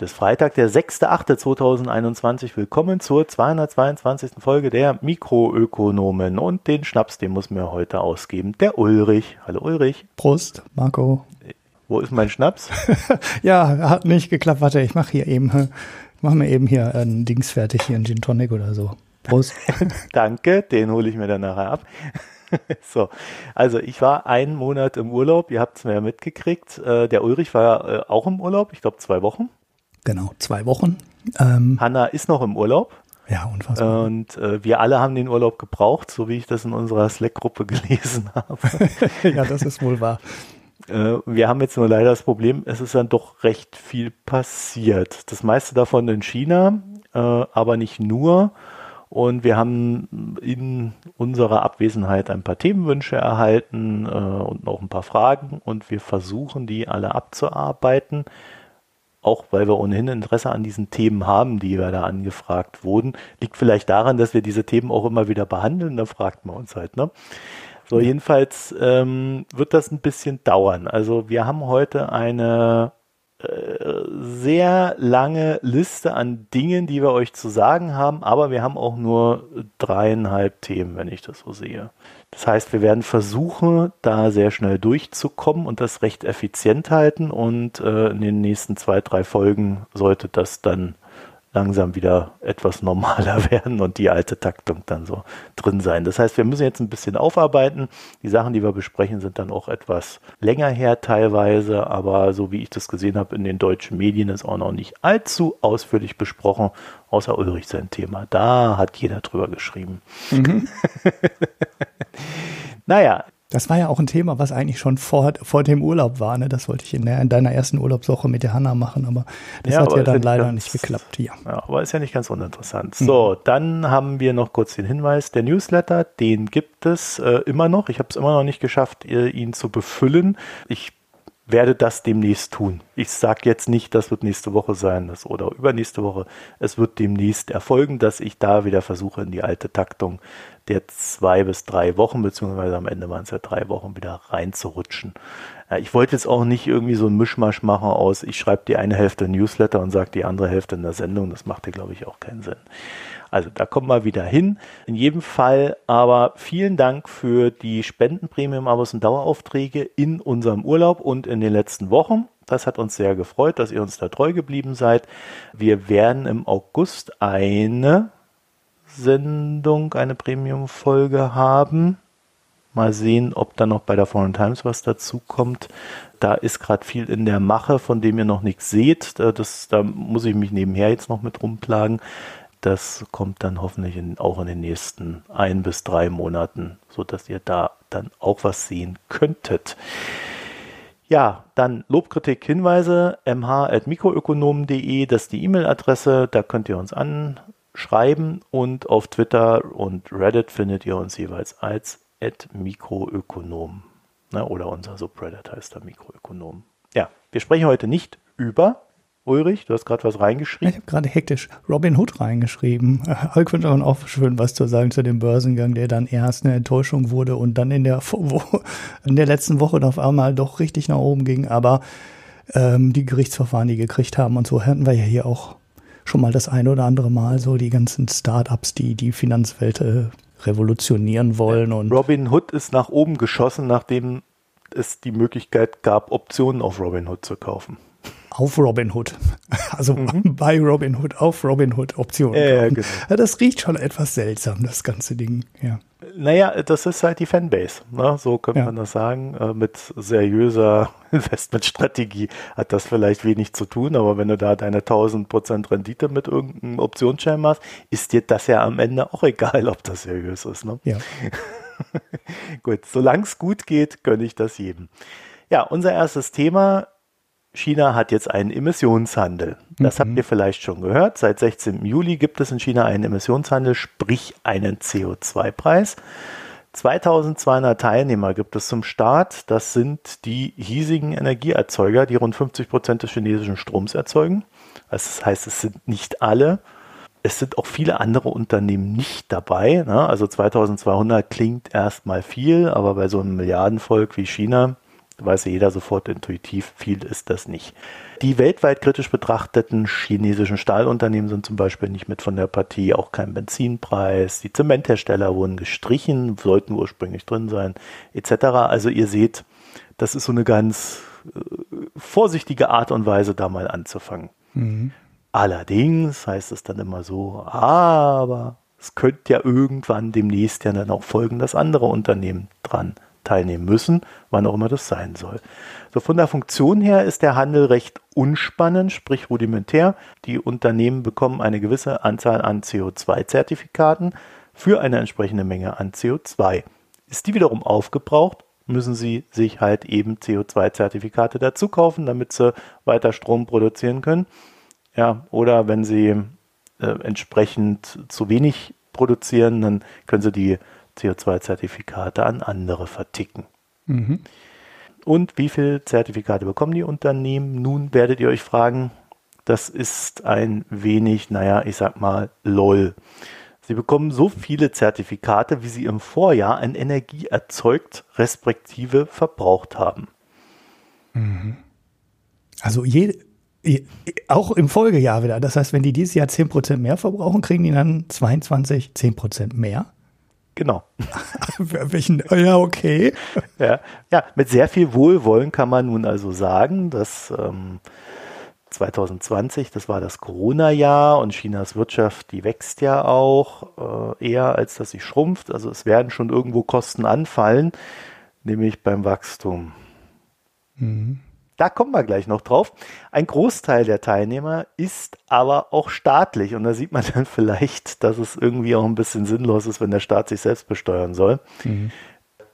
Heute ist Freitag, der 6.8.2021. Willkommen zur 222. Folge der Mikroökonomen. Und den Schnaps, den muss mir heute ausgeben, der Ulrich. Hallo Ulrich. Prost, Marco. Wo ist mein Schnaps? ja, hat nicht geklappt. Warte, ich mache hier eben, ich mache mir eben hier ein Dings fertig, hier ein Gin Tonic oder so. Prost. Danke, den hole ich mir dann nachher ab. so, also ich war einen Monat im Urlaub, ihr habt es mir ja mitgekriegt. Äh, der Ulrich war äh, auch im Urlaub, ich glaube zwei Wochen. Genau, zwei Wochen. Ähm, Hanna ist noch im Urlaub. Ja, unfassbar. Und äh, wir alle haben den Urlaub gebraucht, so wie ich das in unserer Slack-Gruppe gelesen habe. ja, das ist wohl wahr. Äh, wir haben jetzt nur leider das Problem, es ist dann doch recht viel passiert. Das meiste davon in China, äh, aber nicht nur. Und wir haben in unserer Abwesenheit ein paar Themenwünsche erhalten äh, und noch ein paar Fragen. Und wir versuchen, die alle abzuarbeiten auch weil wir ohnehin Interesse an diesen Themen haben, die wir da angefragt wurden, liegt vielleicht daran, dass wir diese Themen auch immer wieder behandeln. Da fragt man uns halt, ne? So, jedenfalls ähm, wird das ein bisschen dauern. Also wir haben heute eine sehr lange Liste an Dingen, die wir euch zu sagen haben, aber wir haben auch nur dreieinhalb Themen, wenn ich das so sehe. Das heißt, wir werden versuchen, da sehr schnell durchzukommen und das recht effizient halten und äh, in den nächsten zwei, drei Folgen sollte das dann langsam wieder etwas normaler werden und die alte Taktung dann so drin sein. Das heißt, wir müssen jetzt ein bisschen aufarbeiten. Die Sachen, die wir besprechen, sind dann auch etwas länger her teilweise, aber so wie ich das gesehen habe in den deutschen Medien ist auch noch nicht allzu ausführlich besprochen, außer Ulrich sein Thema. Da hat jeder drüber geschrieben. Mhm. naja, das war ja auch ein Thema, was eigentlich schon vor, vor dem Urlaub war. Ne? Das wollte ich in, der, in deiner ersten Urlaubswoche mit der Hanna machen, aber das ja, hat ja dann leider ganz, nicht geklappt. Ja. ja. aber ist ja nicht ganz uninteressant. Mhm. So, dann haben wir noch kurz den Hinweis, der Newsletter, den gibt es äh, immer noch. Ich habe es immer noch nicht geschafft, ihn zu befüllen. Ich werde das demnächst tun. Ich sage jetzt nicht, das wird nächste Woche sein das, oder übernächste Woche. Es wird demnächst erfolgen, dass ich da wieder versuche, in die alte Taktung der zwei bis drei Wochen, beziehungsweise am Ende waren es ja drei Wochen, wieder reinzurutschen. Ich wollte jetzt auch nicht irgendwie so ein Mischmasch machen aus, ich schreibe die eine Hälfte Newsletter und sage die andere Hälfte in der Sendung. Das macht ja, glaube ich, auch keinen Sinn. Also da kommen wir wieder hin. In jedem Fall aber vielen Dank für die Spendenpremium-Abos und Daueraufträge in unserem Urlaub und in den letzten Wochen. Das hat uns sehr gefreut, dass ihr uns da treu geblieben seid. Wir werden im August eine Sendung, eine Premium-Folge haben. Mal sehen, ob da noch bei der Foreign Times was dazu kommt. Da ist gerade viel in der Mache, von dem ihr noch nichts seht. Das, da muss ich mich nebenher jetzt noch mit rumplagen. Das kommt dann hoffentlich in, auch in den nächsten ein bis drei Monaten, sodass ihr da dann auch was sehen könntet. Ja, dann Lobkritik, Hinweise, mh.mikroökonomen.de, das ist die E-Mail-Adresse, da könnt ihr uns an, schreiben und auf Twitter und Reddit findet ihr uns jeweils als Mikroökonom. Ne, oder unser Subreddit heißt da Mikroökonom. Ja, wir sprechen heute nicht über Ulrich, du hast gerade was reingeschrieben. Ich habe gerade hektisch Robin Hood reingeschrieben. Hulk könnte auch schön was zu sagen zu dem Börsengang, der dann erst eine Enttäuschung wurde und dann in der, in der letzten Woche auf einmal doch richtig nach oben ging. Aber ähm, die Gerichtsverfahren, die gekriegt haben und so, hatten wir ja hier auch schon mal das eine oder andere Mal so die ganzen Startups, die die Finanzwelt äh, revolutionieren wollen. Und Robin Hood ist nach oben geschossen, nachdem es die Möglichkeit gab, Optionen auf Robin Hood zu kaufen. Auf Robin Hood. Also mhm. bei Robin Hood, auf Robin Hood Optionen. Ja, genau. ja, das riecht schon etwas seltsam, das ganze Ding. Ja. Naja, das ist halt die Fanbase. Ne? So könnte ja. man das sagen. Äh, mit seriöser Investmentstrategie hat das vielleicht wenig zu tun, aber wenn du da deine 1000% Rendite mit irgendeinem Optionsschein machst, ist dir das ja am Ende auch egal, ob das seriös ist. Ne? Ja. gut, solange es gut geht, gönne ich das jedem. Ja, unser erstes Thema China hat jetzt einen Emissionshandel. Das mhm. habt ihr vielleicht schon gehört. Seit 16. Juli gibt es in China einen Emissionshandel, sprich einen CO2-Preis. 2200 Teilnehmer gibt es zum Start. Das sind die hiesigen Energieerzeuger, die rund 50 Prozent des chinesischen Stroms erzeugen. Das heißt, es sind nicht alle. Es sind auch viele andere Unternehmen nicht dabei. Ne? Also 2200 klingt erstmal viel, aber bei so einem Milliardenvolk wie China weiß jeder sofort intuitiv, viel ist das nicht. Die weltweit kritisch betrachteten chinesischen Stahlunternehmen sind zum Beispiel nicht mit von der Partie, auch kein Benzinpreis. Die Zementhersteller wurden gestrichen, sollten ursprünglich drin sein, etc. Also ihr seht, das ist so eine ganz äh, vorsichtige Art und Weise, da mal anzufangen. Mhm. Allerdings heißt es dann immer so, aber es könnte ja irgendwann demnächst ja dann auch folgen, dass andere Unternehmen dran teilnehmen müssen, wann auch immer das sein soll. So von der Funktion her ist der Handel recht unspannend, sprich rudimentär. Die Unternehmen bekommen eine gewisse Anzahl an CO2-Zertifikaten für eine entsprechende Menge an CO2. Ist die wiederum aufgebraucht, müssen sie sich halt eben CO2-Zertifikate dazu kaufen, damit sie weiter Strom produzieren können. Ja, oder wenn sie äh, entsprechend zu wenig produzieren, dann können sie die CO2-Zertifikate an andere verticken. Mhm. Und wie viele Zertifikate bekommen die Unternehmen? Nun werdet ihr euch fragen, das ist ein wenig, naja, ich sag mal, lol. Sie bekommen so viele Zertifikate, wie sie im Vorjahr an Energie erzeugt, respektive verbraucht haben. Mhm. Also je, auch im Folgejahr wieder. Das heißt, wenn die dieses Jahr 10% mehr verbrauchen, kriegen die dann 22 10% mehr? Genau. Welchen, ja, okay. Ja, ja, mit sehr viel Wohlwollen kann man nun also sagen, dass ähm, 2020, das war das Corona-Jahr und Chinas Wirtschaft, die wächst ja auch äh, eher, als dass sie schrumpft. Also es werden schon irgendwo Kosten anfallen, nämlich beim Wachstum. Mhm. Da kommen wir gleich noch drauf. Ein Großteil der Teilnehmer ist aber auch staatlich und da sieht man dann vielleicht, dass es irgendwie auch ein bisschen sinnlos ist, wenn der Staat sich selbst besteuern soll. Mhm.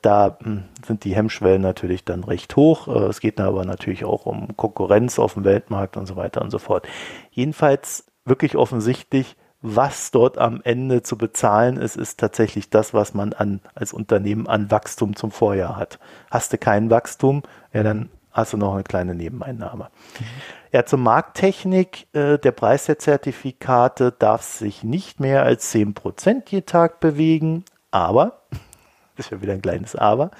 Da hm, sind die Hemmschwellen natürlich dann recht hoch. Äh, es geht aber natürlich auch um Konkurrenz auf dem Weltmarkt und so weiter und so fort. Jedenfalls wirklich offensichtlich, was dort am Ende zu bezahlen ist, ist tatsächlich das, was man an, als Unternehmen an Wachstum zum Vorjahr hat. Hast du kein Wachstum, ja, dann hast du noch eine kleine Nebeneinnahme. Mhm. Ja, zur Markttechnik. Äh, der Preis der Zertifikate darf sich nicht mehr als 10% je Tag bewegen, aber, das ist ja wieder ein kleines Aber,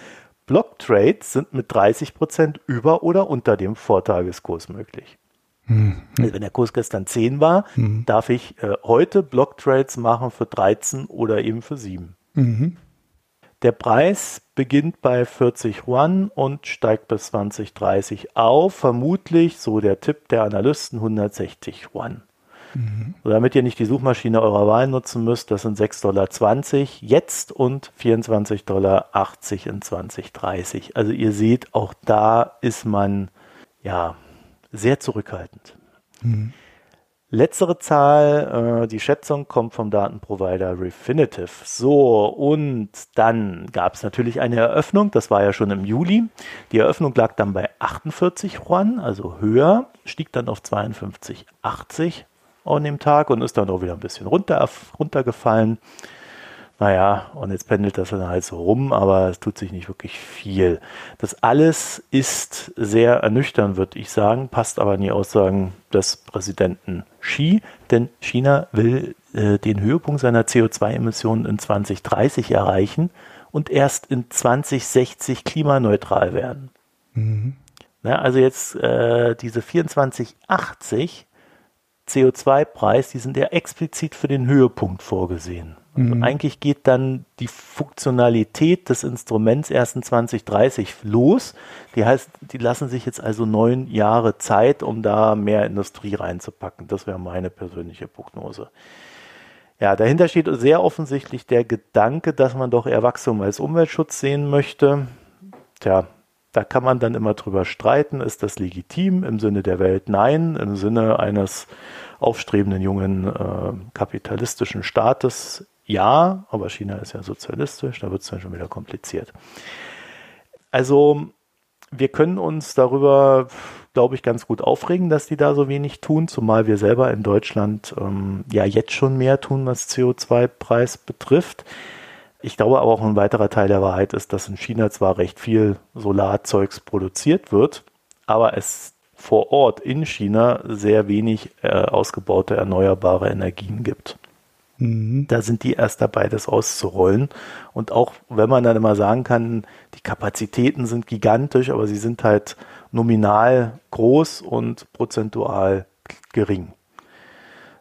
Blocktrades sind mit 30% über oder unter dem Vortageskurs möglich. Mhm. Also wenn der Kurs gestern 10 war, mhm. darf ich äh, heute Blocktrades machen für 13 oder eben für 7. Mhm. Der Preis beginnt bei 40 Yuan und steigt bis 2030 auf. Vermutlich, so der Tipp der Analysten, 160 Yuan. Mhm. So, damit ihr nicht die Suchmaschine eurer Wahl nutzen müsst, das sind 6,20 Dollar jetzt und 24,80 Dollar in 2030. Also ihr seht, auch da ist man ja sehr zurückhaltend. Mhm. Letztere Zahl, äh, die Schätzung kommt vom Datenprovider Refinitiv. So, und dann gab es natürlich eine Eröffnung, das war ja schon im Juli. Die Eröffnung lag dann bei 48 Yuan, also höher, stieg dann auf 52,80 an dem Tag und ist dann auch wieder ein bisschen runter, runtergefallen. Naja, und jetzt pendelt das dann halt so rum, aber es tut sich nicht wirklich viel. Das alles ist sehr ernüchternd, würde ich sagen, passt aber in die Aussagen des Präsidenten Xi, denn China will äh, den Höhepunkt seiner CO2-Emissionen in 2030 erreichen und erst in 2060 klimaneutral werden. Mhm. Na, also jetzt äh, diese 2480 CO2-Preis, die sind ja explizit für den Höhepunkt vorgesehen. Also mhm. Eigentlich geht dann die Funktionalität des Instruments erst in 2030 los. Die heißt, die lassen sich jetzt also neun Jahre Zeit, um da mehr Industrie reinzupacken. Das wäre meine persönliche Prognose. Ja, dahinter steht sehr offensichtlich der Gedanke, dass man doch eher Wachstum als Umweltschutz sehen möchte. Tja, da kann man dann immer drüber streiten, ist das legitim im Sinne der Welt? Nein, im Sinne eines aufstrebenden jungen äh, kapitalistischen Staates ja, aber China ist ja sozialistisch, da wird es dann schon wieder kompliziert. Also wir können uns darüber, glaube ich, ganz gut aufregen, dass die da so wenig tun, zumal wir selber in Deutschland ähm, ja jetzt schon mehr tun, was CO2-Preis betrifft. Ich glaube aber auch ein weiterer Teil der Wahrheit ist, dass in China zwar recht viel Solarzeugs produziert wird, aber es vor Ort in China sehr wenig äh, ausgebaute erneuerbare Energien gibt. Mhm. Da sind die erst dabei, das auszurollen. Und auch wenn man dann immer sagen kann, die Kapazitäten sind gigantisch, aber sie sind halt nominal groß und prozentual gering.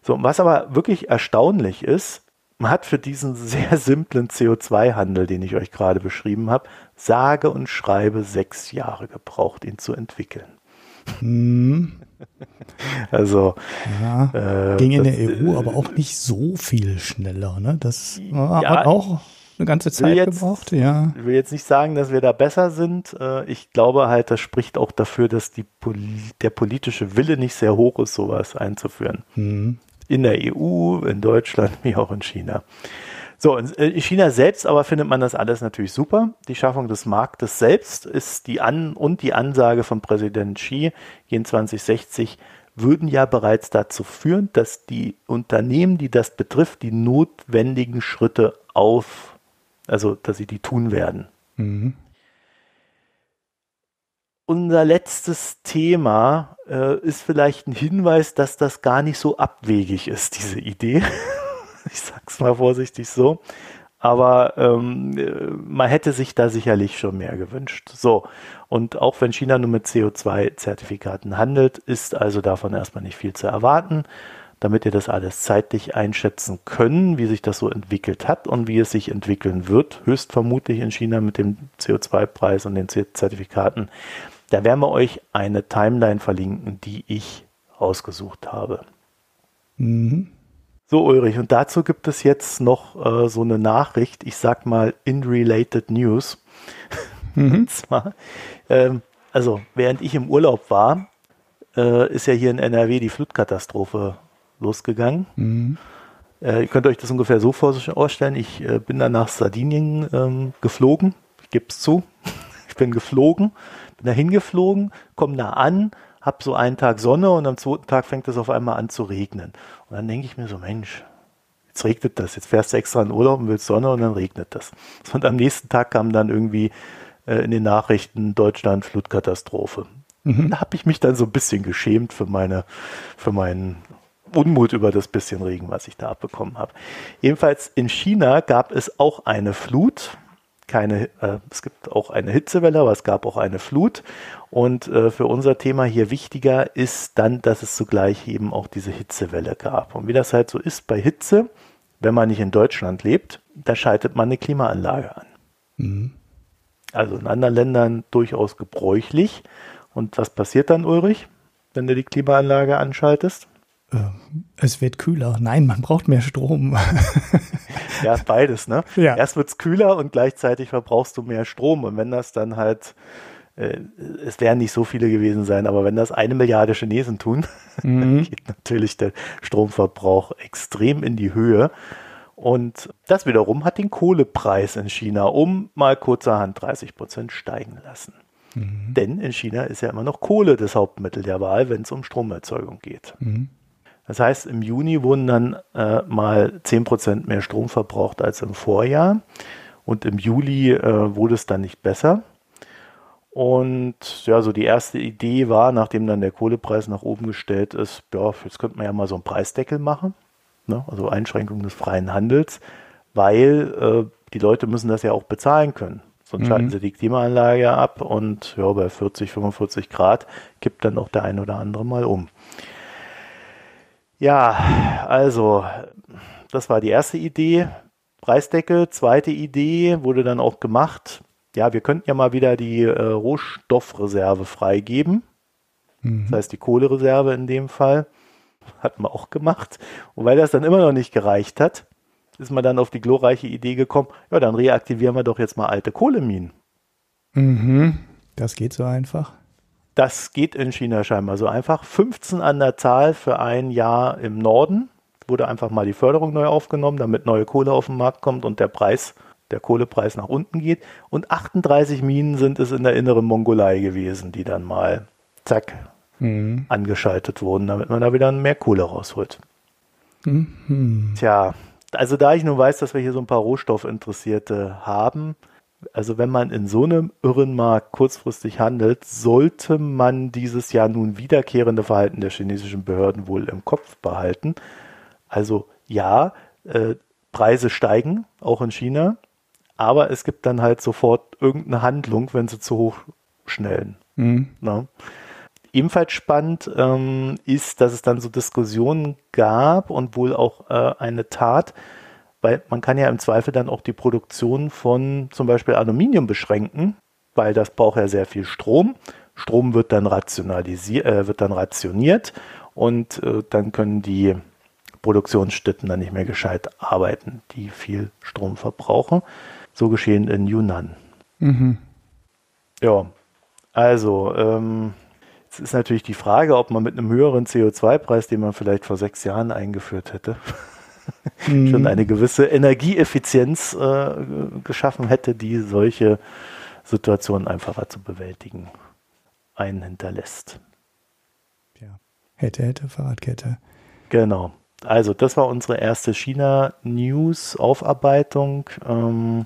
So, was aber wirklich erstaunlich ist, man hat für diesen sehr simplen CO2-Handel, den ich euch gerade beschrieben habe, sage und schreibe sechs Jahre gebraucht, ihn zu entwickeln. Hm. Also ja, äh, ging in der EU äh, aber auch nicht so viel schneller. Ne? Das ja, hat auch eine ganze Zeit jetzt, gebraucht. Ja. Ich will jetzt nicht sagen, dass wir da besser sind. Äh, ich glaube halt, das spricht auch dafür, dass die, der politische Wille nicht sehr hoch ist, sowas einzuführen. Hm. In der EU, in Deutschland, wie auch in China. So, in China selbst aber findet man das alles natürlich super. Die Schaffung des Marktes selbst ist die An- und die Ansage von Präsident Xi in 2060 würden ja bereits dazu führen, dass die Unternehmen, die das betrifft, die notwendigen Schritte auf, also dass sie die tun werden. Mhm. Unser letztes Thema äh, ist vielleicht ein Hinweis, dass das gar nicht so abwegig ist, diese Idee. ich sag's mal vorsichtig so. Aber ähm, man hätte sich da sicherlich schon mehr gewünscht. So, und auch wenn China nur mit CO2-Zertifikaten handelt, ist also davon erstmal nicht viel zu erwarten. Damit ihr das alles zeitlich einschätzen können, wie sich das so entwickelt hat und wie es sich entwickeln wird, höchstvermutlich in China mit dem CO2-Preis und den Zertifikaten, da werden wir euch eine Timeline verlinken, die ich ausgesucht habe. Mhm. So, Ulrich, und dazu gibt es jetzt noch äh, so eine Nachricht, ich sag mal in related news. Mhm. und zwar, ähm, also während ich im Urlaub war, äh, ist ja hier in NRW die Flutkatastrophe losgegangen. Mhm. Äh, ihr könnt euch das ungefähr so vorstellen, ich äh, bin dann nach Sardinien ähm, geflogen, ich gebe es zu, ich bin geflogen, bin da hingeflogen, komme da an, habe so einen Tag Sonne und am zweiten Tag fängt es auf einmal an zu regnen. Und dann denke ich mir so, Mensch, jetzt regnet das. Jetzt fährst du extra in Urlaub und willst Sonne und dann regnet das. Und am nächsten Tag kam dann irgendwie äh, in den Nachrichten Deutschland Flutkatastrophe. Mhm. Da habe ich mich dann so ein bisschen geschämt für meine, für meinen Unmut über das bisschen Regen, was ich da abbekommen habe. Jedenfalls in China gab es auch eine Flut keine, äh, es gibt auch eine Hitzewelle, aber es gab auch eine Flut. Und äh, für unser Thema hier wichtiger ist dann, dass es zugleich eben auch diese Hitzewelle gab. Und wie das halt so ist bei Hitze, wenn man nicht in Deutschland lebt, da schaltet man eine Klimaanlage an. Mhm. Also in anderen Ländern durchaus gebräuchlich. Und was passiert dann, Ulrich, wenn du die Klimaanlage anschaltest? Äh, es wird kühler. Nein, man braucht mehr Strom. ja, beides, ne? Ja. Erst es kühler und gleichzeitig verbrauchst du mehr Strom. Und wenn das dann halt, äh, es werden nicht so viele gewesen sein, aber wenn das eine Milliarde Chinesen tun, mhm. geht natürlich der Stromverbrauch extrem in die Höhe. Und das wiederum hat den Kohlepreis in China um mal kurzerhand 30 Prozent steigen lassen. Mhm. Denn in China ist ja immer noch Kohle das Hauptmittel der Wahl, wenn es um Stromerzeugung geht. Mhm. Das heißt, im Juni wurden dann äh, mal 10% mehr Strom verbraucht als im Vorjahr. Und im Juli äh, wurde es dann nicht besser. Und ja, so die erste Idee war, nachdem dann der Kohlepreis nach oben gestellt ist, ja, jetzt könnte man ja mal so einen Preisdeckel machen, ne? also Einschränkung des freien Handels, weil äh, die Leute müssen das ja auch bezahlen können. Sonst mhm. schalten sie die Klimaanlage ab und ja, bei 40, 45 Grad kippt dann auch der ein oder andere mal um. Ja, also das war die erste Idee. Preisdeckel. Zweite Idee wurde dann auch gemacht. Ja, wir könnten ja mal wieder die äh, Rohstoffreserve freigeben. Mhm. Das heißt die Kohlereserve in dem Fall. Hat man auch gemacht. Und weil das dann immer noch nicht gereicht hat, ist man dann auf die glorreiche Idee gekommen, ja, dann reaktivieren wir doch jetzt mal alte Kohleminen. Mhm. Das geht so einfach. Das geht in China scheinbar so einfach. 15 an der Zahl für ein Jahr im Norden. Wurde einfach mal die Förderung neu aufgenommen, damit neue Kohle auf den Markt kommt und der Preis, der Kohlepreis nach unten geht. Und 38 Minen sind es in der inneren Mongolei gewesen, die dann mal zack mhm. angeschaltet wurden, damit man da wieder mehr Kohle rausholt. Mhm. Tja, also da ich nun weiß, dass wir hier so ein paar Rohstoffinteressierte haben, also wenn man in so einem irren Markt kurzfristig handelt, sollte man dieses Jahr nun wiederkehrende Verhalten der chinesischen Behörden wohl im Kopf behalten. Also ja, äh, Preise steigen, auch in China, aber es gibt dann halt sofort irgendeine Handlung, wenn sie zu hoch schnellen. Mhm. Ne? Ebenfalls spannend ähm, ist, dass es dann so Diskussionen gab und wohl auch äh, eine Tat, weil man kann ja im Zweifel dann auch die Produktion von zum Beispiel Aluminium beschränken, weil das braucht ja sehr viel Strom. Strom wird dann rationalisiert, äh, wird dann rationiert und äh, dann können die Produktionsstätten dann nicht mehr gescheit arbeiten, die viel Strom verbrauchen. So geschehen in Yunnan. Mhm. Ja, also ähm, es ist natürlich die Frage, ob man mit einem höheren CO2-Preis, den man vielleicht vor sechs Jahren eingeführt hätte, mhm. schon eine gewisse Energieeffizienz äh, geschaffen hätte, die solche Situationen einfacher zu bewältigen einen hinterlässt. Ja, hätte, hätte, Fahrradkette. Genau. Also das war unsere erste China-News-Aufarbeitung. Ähm,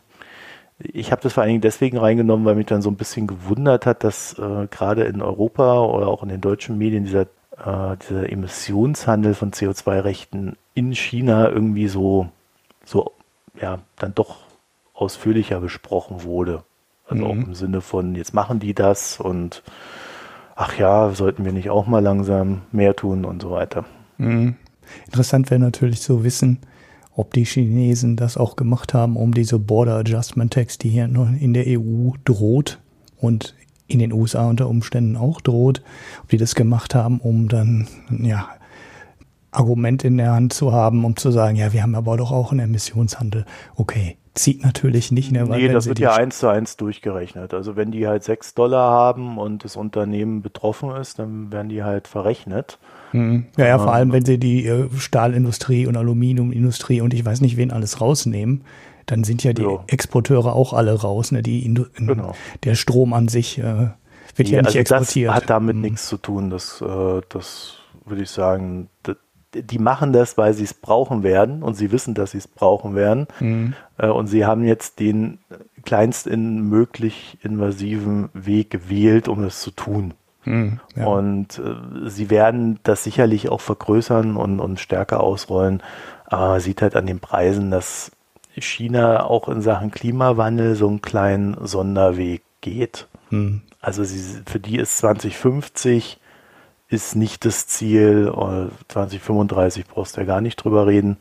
ich habe das vor allen Dingen deswegen reingenommen, weil mich dann so ein bisschen gewundert hat, dass äh, gerade in Europa oder auch in den deutschen Medien dieser, äh, dieser Emissionshandel von CO2-Rechten in China irgendwie so, so, ja, dann doch ausführlicher besprochen wurde. Also mhm. auch im Sinne von, jetzt machen die das und ach ja, sollten wir nicht auch mal langsam mehr tun und so weiter. Mhm. Interessant wäre natürlich zu wissen, ob die Chinesen das auch gemacht haben, um diese Border Adjustment Tax, die hier in der EU droht und in den USA unter Umständen auch droht, ob die das gemacht haben, um dann ja Argument in der Hand zu haben, um zu sagen, ja, wir haben aber doch auch einen Emissionshandel. Okay, zieht natürlich nicht. Ne, nee, das wird ja eins zu eins durchgerechnet. Also wenn die halt sechs Dollar haben und das Unternehmen betroffen ist, dann werden die halt verrechnet. Mhm. Ja, ja, vor allem, wenn sie die äh, Stahlindustrie und Aluminiumindustrie und ich weiß nicht, wen alles rausnehmen, dann sind ja die ja. Exporteure auch alle raus. Ne? Die genau. Der Strom an sich äh, wird nee, ja nicht also exportiert. Das hat damit mhm. nichts zu tun. Das, äh, das würde ich sagen, das, die machen das, weil sie es brauchen werden und sie wissen, dass sie es brauchen werden. Mhm. Äh, und sie haben jetzt den kleinsten möglich invasiven Weg gewählt, um es zu tun. Mhm, ja. Und äh, sie werden das sicherlich auch vergrößern und, und stärker ausrollen. Aber man sieht halt an den Preisen, dass China auch in Sachen Klimawandel so einen kleinen Sonderweg geht. Mhm. Also sie, für die ist 2050 ist nicht das Ziel. 2035 brauchst du ja gar nicht drüber reden.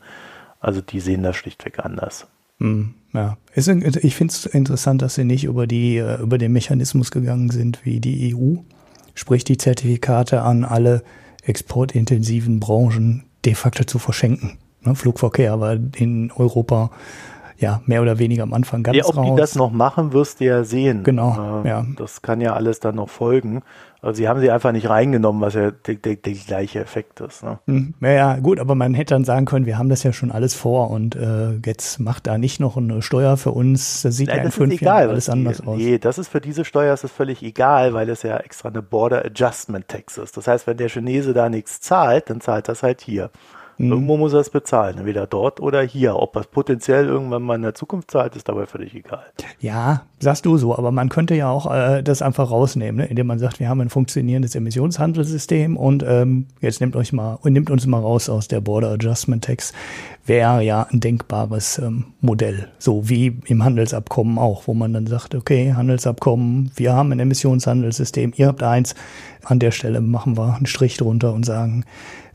Also die sehen das schlichtweg anders. Mhm, ja, ich finde es interessant, dass sie nicht über die äh, über den Mechanismus gegangen sind wie die EU sprich die Zertifikate an alle exportintensiven Branchen de facto zu verschenken. Ne, Flugverkehr war in Europa ja mehr oder weniger am Anfang ganz ja, ob raus. die das noch machen, wirst du ja sehen. Genau, äh, ja. Das kann ja alles dann noch folgen. Also sie haben sie einfach nicht reingenommen, was ja der, der, der gleiche Effekt ist. Ne? Hm, ja, ja, gut, aber man hätte dann sagen können, wir haben das ja schon alles vor und äh, jetzt macht da nicht noch eine Steuer für uns. Das sieht Nein, ja in fünf egal, Jahren alles anders aus. Nee, das ist für diese Steuer ist das völlig egal, weil es ja extra eine Border Adjustment Tax ist. Das heißt, wenn der Chinese da nichts zahlt, dann zahlt das halt hier. Mhm. Irgendwo muss er es bezahlen, entweder dort oder hier. Ob er es potenziell irgendwann mal in der Zukunft zahlt, ist dabei völlig egal. Ja, sagst du so, aber man könnte ja auch äh, das einfach rausnehmen, ne? indem man sagt, wir haben ein funktionierendes Emissionshandelssystem und ähm, jetzt nimmt euch mal und nimmt uns mal raus aus der Border Adjustment Tax. Wäre ja ein denkbares ähm, Modell, so wie im Handelsabkommen auch, wo man dann sagt, okay, Handelsabkommen, wir haben ein Emissionshandelssystem, ihr habt eins, an der Stelle machen wir einen Strich drunter und sagen,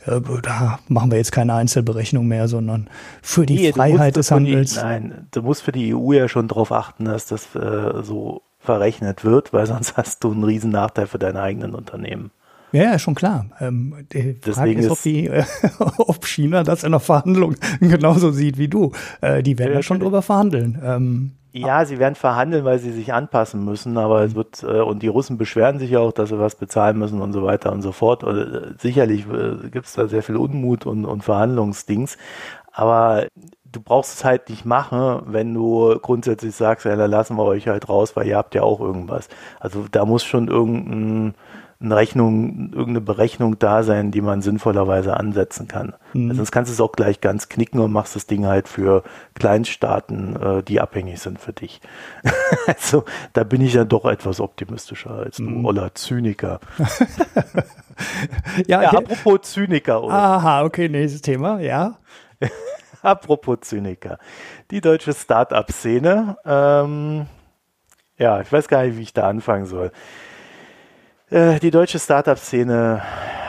äh, da machen wir jetzt keine Einzelberechnung mehr, sondern für die nee, Freiheit des Handels. Die, nein, du musst für die EU ja schon darauf achten, dass das äh, so verrechnet wird, weil sonst hast du einen riesen Nachteil für deine eigenen Unternehmen. Ja, ja, schon klar. Ähm, die Frage ist, ob, die, äh, ob China das in der Verhandlung genauso sieht wie du. Äh, die werden ja, ja schon drüber verhandeln. Ähm, ja, sie werden verhandeln, weil sie sich anpassen müssen, aber es wird, äh, und die Russen beschweren sich auch, dass sie was bezahlen müssen und so weiter und so fort. Und, äh, sicherlich äh, gibt es da sehr viel Unmut und, und Verhandlungsdings, aber du brauchst es halt nicht machen, wenn du grundsätzlich sagst, ja, dann lassen wir euch halt raus, weil ihr habt ja auch irgendwas. Also da muss schon irgendein eine Rechnung, irgendeine Berechnung da sein, die man sinnvollerweise ansetzen kann. Mhm. Also sonst kannst du es auch gleich ganz knicken und machst das Ding halt für Kleinstaaten, äh, die abhängig sind für dich. also da bin ich ja doch etwas optimistischer als du, mhm. Oller Zyniker. ja, ja apropos Zyniker. Oder? Aha, okay, nächstes Thema, ja. Apropos Zyniker. Die deutsche Start-up-Szene. Ähm, ja, ich weiß gar nicht, wie ich da anfangen soll. Äh, die deutsche Startup-Szene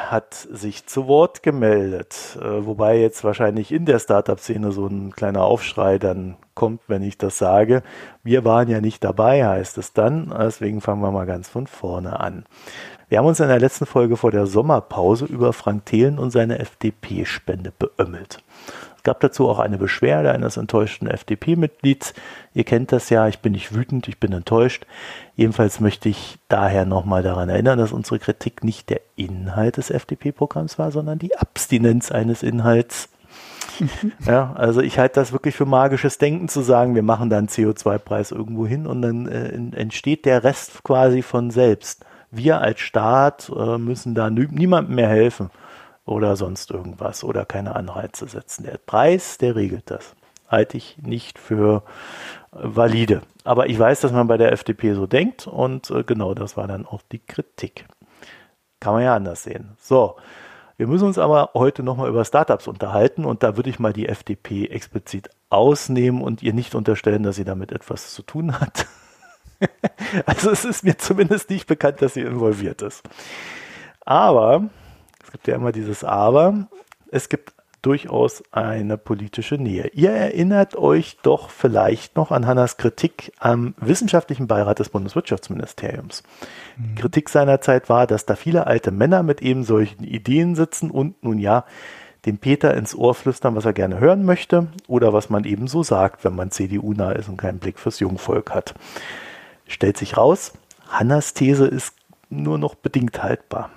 hat sich zu Wort gemeldet, äh, wobei jetzt wahrscheinlich in der Startup-Szene so ein kleiner Aufschrei dann kommt, wenn ich das sage. Wir waren ja nicht dabei, heißt es dann. Deswegen fangen wir mal ganz von vorne an. Wir haben uns in der letzten Folge vor der Sommerpause über Frank Thelen und seine FDP-Spende beömmelt gab dazu auch eine Beschwerde eines enttäuschten FDP-Mitglieds. Ihr kennt das ja, ich bin nicht wütend, ich bin enttäuscht. Jedenfalls möchte ich daher nochmal daran erinnern, dass unsere Kritik nicht der Inhalt des FDP-Programms war, sondern die Abstinenz eines Inhalts. ja, also ich halte das wirklich für magisches Denken zu sagen, wir machen dann CO2-Preis irgendwo hin und dann äh, entsteht der Rest quasi von selbst. Wir als Staat äh, müssen da niemandem mehr helfen oder sonst irgendwas oder keine Anreize setzen. Der Preis, der regelt das. Halte ich nicht für valide. Aber ich weiß, dass man bei der FDP so denkt und äh, genau das war dann auch die Kritik. Kann man ja anders sehen. So, wir müssen uns aber heute nochmal über Startups unterhalten und da würde ich mal die FDP explizit ausnehmen und ihr nicht unterstellen, dass sie damit etwas zu tun hat. also es ist mir zumindest nicht bekannt, dass sie involviert ist. Aber gibt ja immer dieses Aber. Es gibt durchaus eine politische Nähe. Ihr erinnert euch doch vielleicht noch an Hannas Kritik am wissenschaftlichen Beirat des Bundeswirtschaftsministeriums. Mhm. Die Kritik seinerzeit war, dass da viele alte Männer mit eben solchen Ideen sitzen und nun ja, dem Peter ins Ohr flüstern, was er gerne hören möchte oder was man eben so sagt, wenn man CDU-nah ist und keinen Blick fürs Jungvolk hat. Stellt sich raus, Hannas These ist nur noch bedingt haltbar.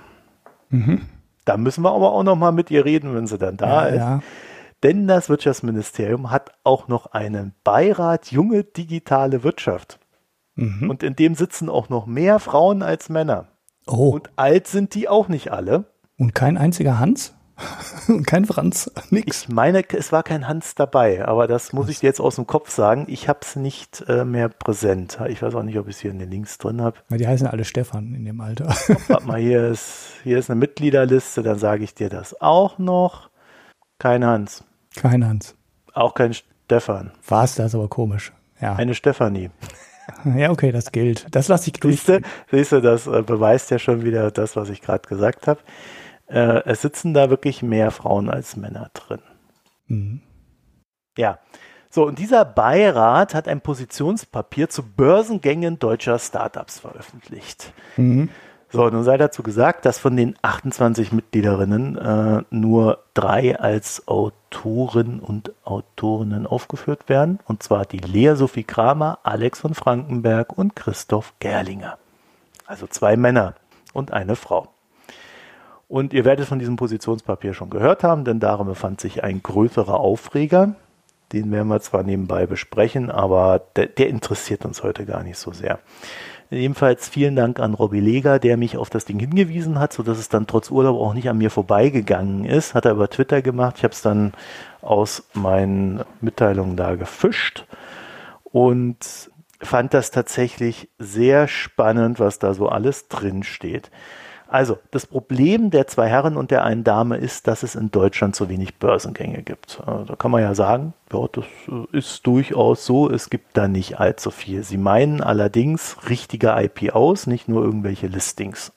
Mhm. Da müssen wir aber auch noch mal mit ihr reden, wenn sie dann da ja, ist. Ja. Denn das Wirtschaftsministerium hat auch noch einen Beirat Junge Digitale Wirtschaft. Mhm. Und in dem sitzen auch noch mehr Frauen als Männer. Oh. Und alt sind die auch nicht alle. Und kein einziger Hans? kein Franz, nix. Ich meine, es war kein Hans dabei, aber das muss ich dir jetzt aus dem Kopf sagen. Ich habe es nicht äh, mehr präsent. Ich weiß auch nicht, ob ich es hier in den Links drin habe. Die heißen alle Stefan in dem Alter. Warte mal, hier ist, hier ist eine Mitgliederliste, dann sage ich dir das auch noch. Kein Hans. Kein Hans. Auch kein Stefan. War es das aber komisch. Ja. Eine Stefanie. Ja, okay, das gilt. Das lasse ich durch. Siehst du, das äh, beweist ja schon wieder das, was ich gerade gesagt habe äh, es sitzen da wirklich mehr Frauen als Männer drin. Mhm. Ja. So, und dieser Beirat hat ein Positionspapier zu Börsengängen deutscher Startups veröffentlicht. Mhm. So, nun sei dazu gesagt, dass von den 28 Mitgliederinnen äh, nur drei als Autoren und Autorinnen aufgeführt werden. Und zwar die Lea Sophie Kramer, Alex von Frankenberg und Christoph Gerlinger. Also zwei Männer und eine Frau. Und ihr werdet von diesem Positionspapier schon gehört haben, denn darin befand sich ein größerer Aufreger. Den werden wir zwar nebenbei besprechen, aber der, der interessiert uns heute gar nicht so sehr. Ebenfalls vielen Dank an Robby Leger, der mich auf das Ding hingewiesen hat, sodass es dann trotz Urlaub auch nicht an mir vorbeigegangen ist. Hat er über Twitter gemacht. Ich habe es dann aus meinen Mitteilungen da gefischt und fand das tatsächlich sehr spannend, was da so alles drin steht. Also, das Problem der zwei Herren und der einen Dame ist, dass es in Deutschland so wenig Börsengänge gibt. Äh, da kann man ja sagen, ja, das äh, ist durchaus so, es gibt da nicht allzu viel. Sie meinen allerdings richtige IPOs, nicht nur irgendwelche Listings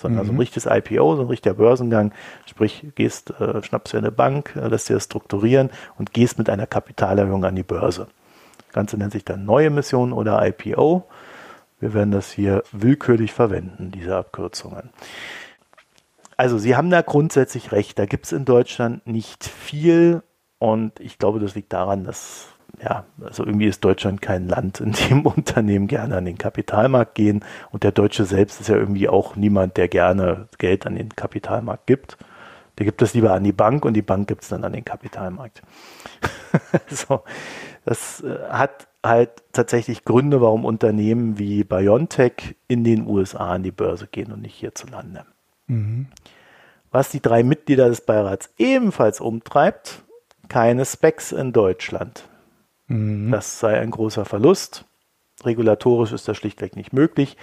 sondern mhm. so ein richtiges IPO, so ein richtiger Börsengang. Sprich, gehst, äh, schnappst dir eine Bank, äh, lässt dir das strukturieren und gehst mit einer Kapitalerhöhung an die Börse. Das Ganze nennt sich dann neue Mission oder IPO. Wir werden das hier willkürlich verwenden, diese Abkürzungen. Also Sie haben da grundsätzlich recht. Da gibt es in Deutschland nicht viel und ich glaube, das liegt daran, dass ja, also irgendwie ist Deutschland kein Land, in dem Unternehmen gerne an den Kapitalmarkt gehen und der Deutsche selbst ist ja irgendwie auch niemand, der gerne Geld an den Kapitalmarkt gibt. Der gibt es lieber an die Bank und die Bank gibt es dann an den Kapitalmarkt. so, das äh, hat halt tatsächlich Gründe, warum Unternehmen wie BioNTech in den USA an die Börse gehen und nicht hierzulande. Mhm. Was die drei Mitglieder des Beirats ebenfalls umtreibt, keine Specs in Deutschland. Mhm. Das sei ein großer Verlust. Regulatorisch ist das schlichtweg nicht möglich.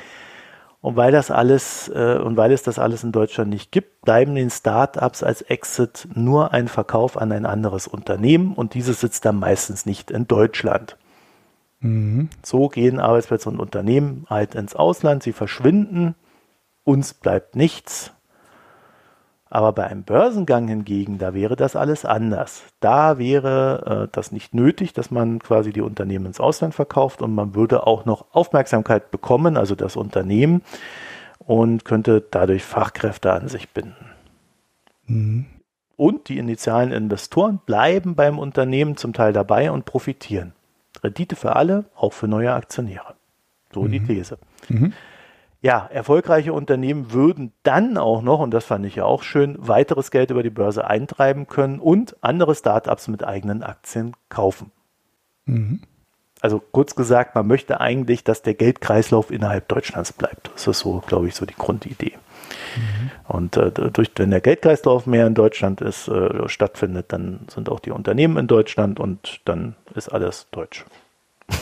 Und weil das alles äh, und weil es das alles in Deutschland nicht gibt, bleiben den Startups als Exit nur ein Verkauf an ein anderes Unternehmen und dieses sitzt dann meistens nicht in Deutschland. Mhm. So gehen Arbeitsplätze und Unternehmen halt ins Ausland, sie verschwinden, uns bleibt nichts. Aber bei einem Börsengang hingegen, da wäre das alles anders. Da wäre äh, das nicht nötig, dass man quasi die Unternehmen ins Ausland verkauft und man würde auch noch Aufmerksamkeit bekommen, also das Unternehmen, und könnte dadurch Fachkräfte an sich binden. Mhm. Und die initialen Investoren bleiben beim Unternehmen zum Teil dabei und profitieren. Rendite für alle, auch für neue Aktionäre. So mhm. die These. Mhm ja, erfolgreiche Unternehmen würden dann auch noch, und das fand ich ja auch schön, weiteres Geld über die Börse eintreiben können und andere Startups mit eigenen Aktien kaufen. Mhm. Also kurz gesagt, man möchte eigentlich, dass der Geldkreislauf innerhalb Deutschlands bleibt. Das ist so, glaube ich, so die Grundidee. Mhm. Und äh, durch, wenn der Geldkreislauf mehr in Deutschland ist, äh, stattfindet, dann sind auch die Unternehmen in Deutschland und dann ist alles deutsch.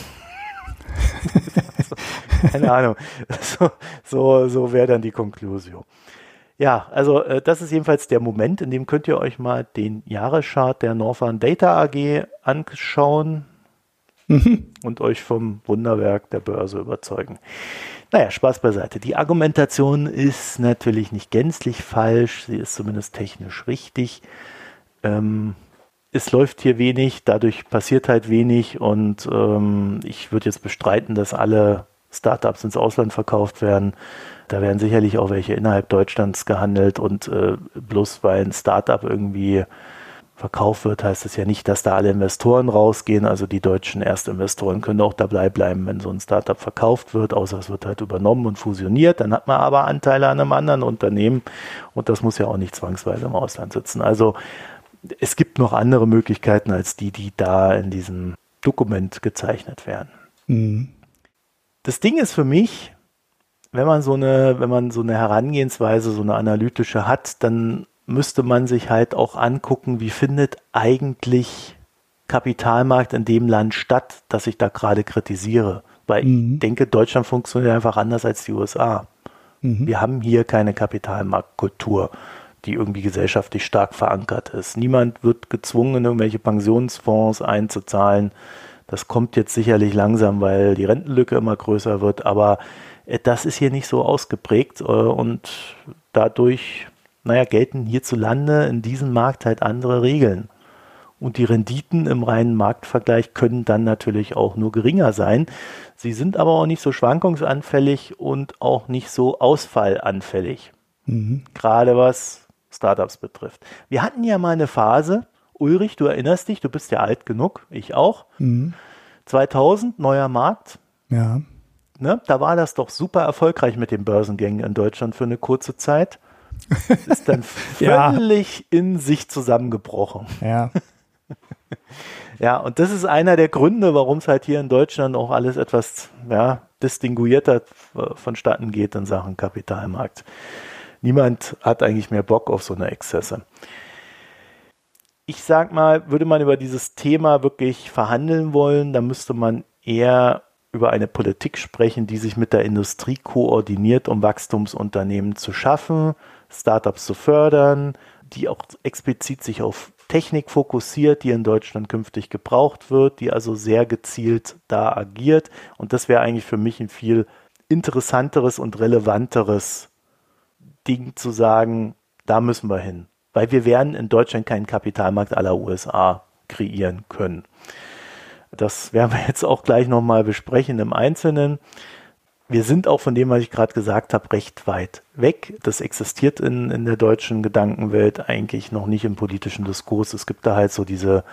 Keine Ahnung. So, so, so wäre dann die Konklusion. Ja, also äh, das ist jedenfalls der Moment, in dem könnt ihr euch mal den Jahreschart der Northern Data AG anschauen mhm. und euch vom Wunderwerk der Börse überzeugen. Naja, Spaß beiseite. Die Argumentation ist natürlich nicht gänzlich falsch, sie ist zumindest technisch richtig. Ähm, es läuft hier wenig, dadurch passiert halt wenig und ähm, ich würde jetzt bestreiten, dass alle Startups ins Ausland verkauft werden. Da werden sicherlich auch welche innerhalb Deutschlands gehandelt und äh, bloß weil ein Startup irgendwie verkauft wird, heißt es ja nicht, dass da alle Investoren rausgehen. Also die deutschen Erstinvestoren können auch dabei bleiben, wenn so ein Startup verkauft wird, außer es wird halt übernommen und fusioniert. Dann hat man aber Anteile an einem anderen Unternehmen und das muss ja auch nicht zwangsweise im Ausland sitzen. Also es gibt noch andere Möglichkeiten als die, die da in diesem Dokument gezeichnet werden. Mhm. Das Ding ist für mich, wenn man so eine, wenn man so eine Herangehensweise, so eine analytische hat, dann müsste man sich halt auch angucken, wie findet eigentlich Kapitalmarkt in dem Land statt, das ich da gerade kritisiere. Weil mhm. ich denke, Deutschland funktioniert einfach anders als die USA. Mhm. Wir haben hier keine Kapitalmarktkultur die irgendwie gesellschaftlich stark verankert ist. Niemand wird gezwungen, in irgendwelche Pensionsfonds einzuzahlen. Das kommt jetzt sicherlich langsam, weil die Rentenlücke immer größer wird, aber äh, das ist hier nicht so ausgeprägt äh, und dadurch, naja, gelten hierzulande in diesem Markt halt andere Regeln. Und die Renditen im reinen Marktvergleich können dann natürlich auch nur geringer sein. Sie sind aber auch nicht so schwankungsanfällig und auch nicht so ausfallanfällig. Mhm. Gerade was Startups betrifft. Wir hatten ja mal eine Phase, Ulrich, du erinnerst dich, du bist ja alt genug, ich auch. Mhm. 2000, neuer Markt. Ja. Ne, da war das doch super erfolgreich mit den Börsengängen in Deutschland für eine kurze Zeit. Ist dann völlig ja. in sich zusammengebrochen. Ja. ja, und das ist einer der Gründe, warum es halt hier in Deutschland auch alles etwas ja, distinguierter vonstatten geht in Sachen Kapitalmarkt niemand hat eigentlich mehr Bock auf so eine Exzesse. Ich sag mal, würde man über dieses Thema wirklich verhandeln wollen, dann müsste man eher über eine Politik sprechen, die sich mit der Industrie koordiniert, um Wachstumsunternehmen zu schaffen, Startups zu fördern, die auch explizit sich auf Technik fokussiert, die in Deutschland künftig gebraucht wird, die also sehr gezielt da agiert. Und das wäre eigentlich für mich ein viel interessanteres und relevanteres Ding zu sagen, da müssen wir hin. Weil wir werden in Deutschland keinen Kapitalmarkt aller USA kreieren können. Das werden wir jetzt auch gleich nochmal besprechen im Einzelnen. Wir sind auch von dem, was ich gerade gesagt habe, recht weit weg. Das existiert in, in der deutschen Gedankenwelt eigentlich noch nicht im politischen Diskurs. Es gibt da halt so diese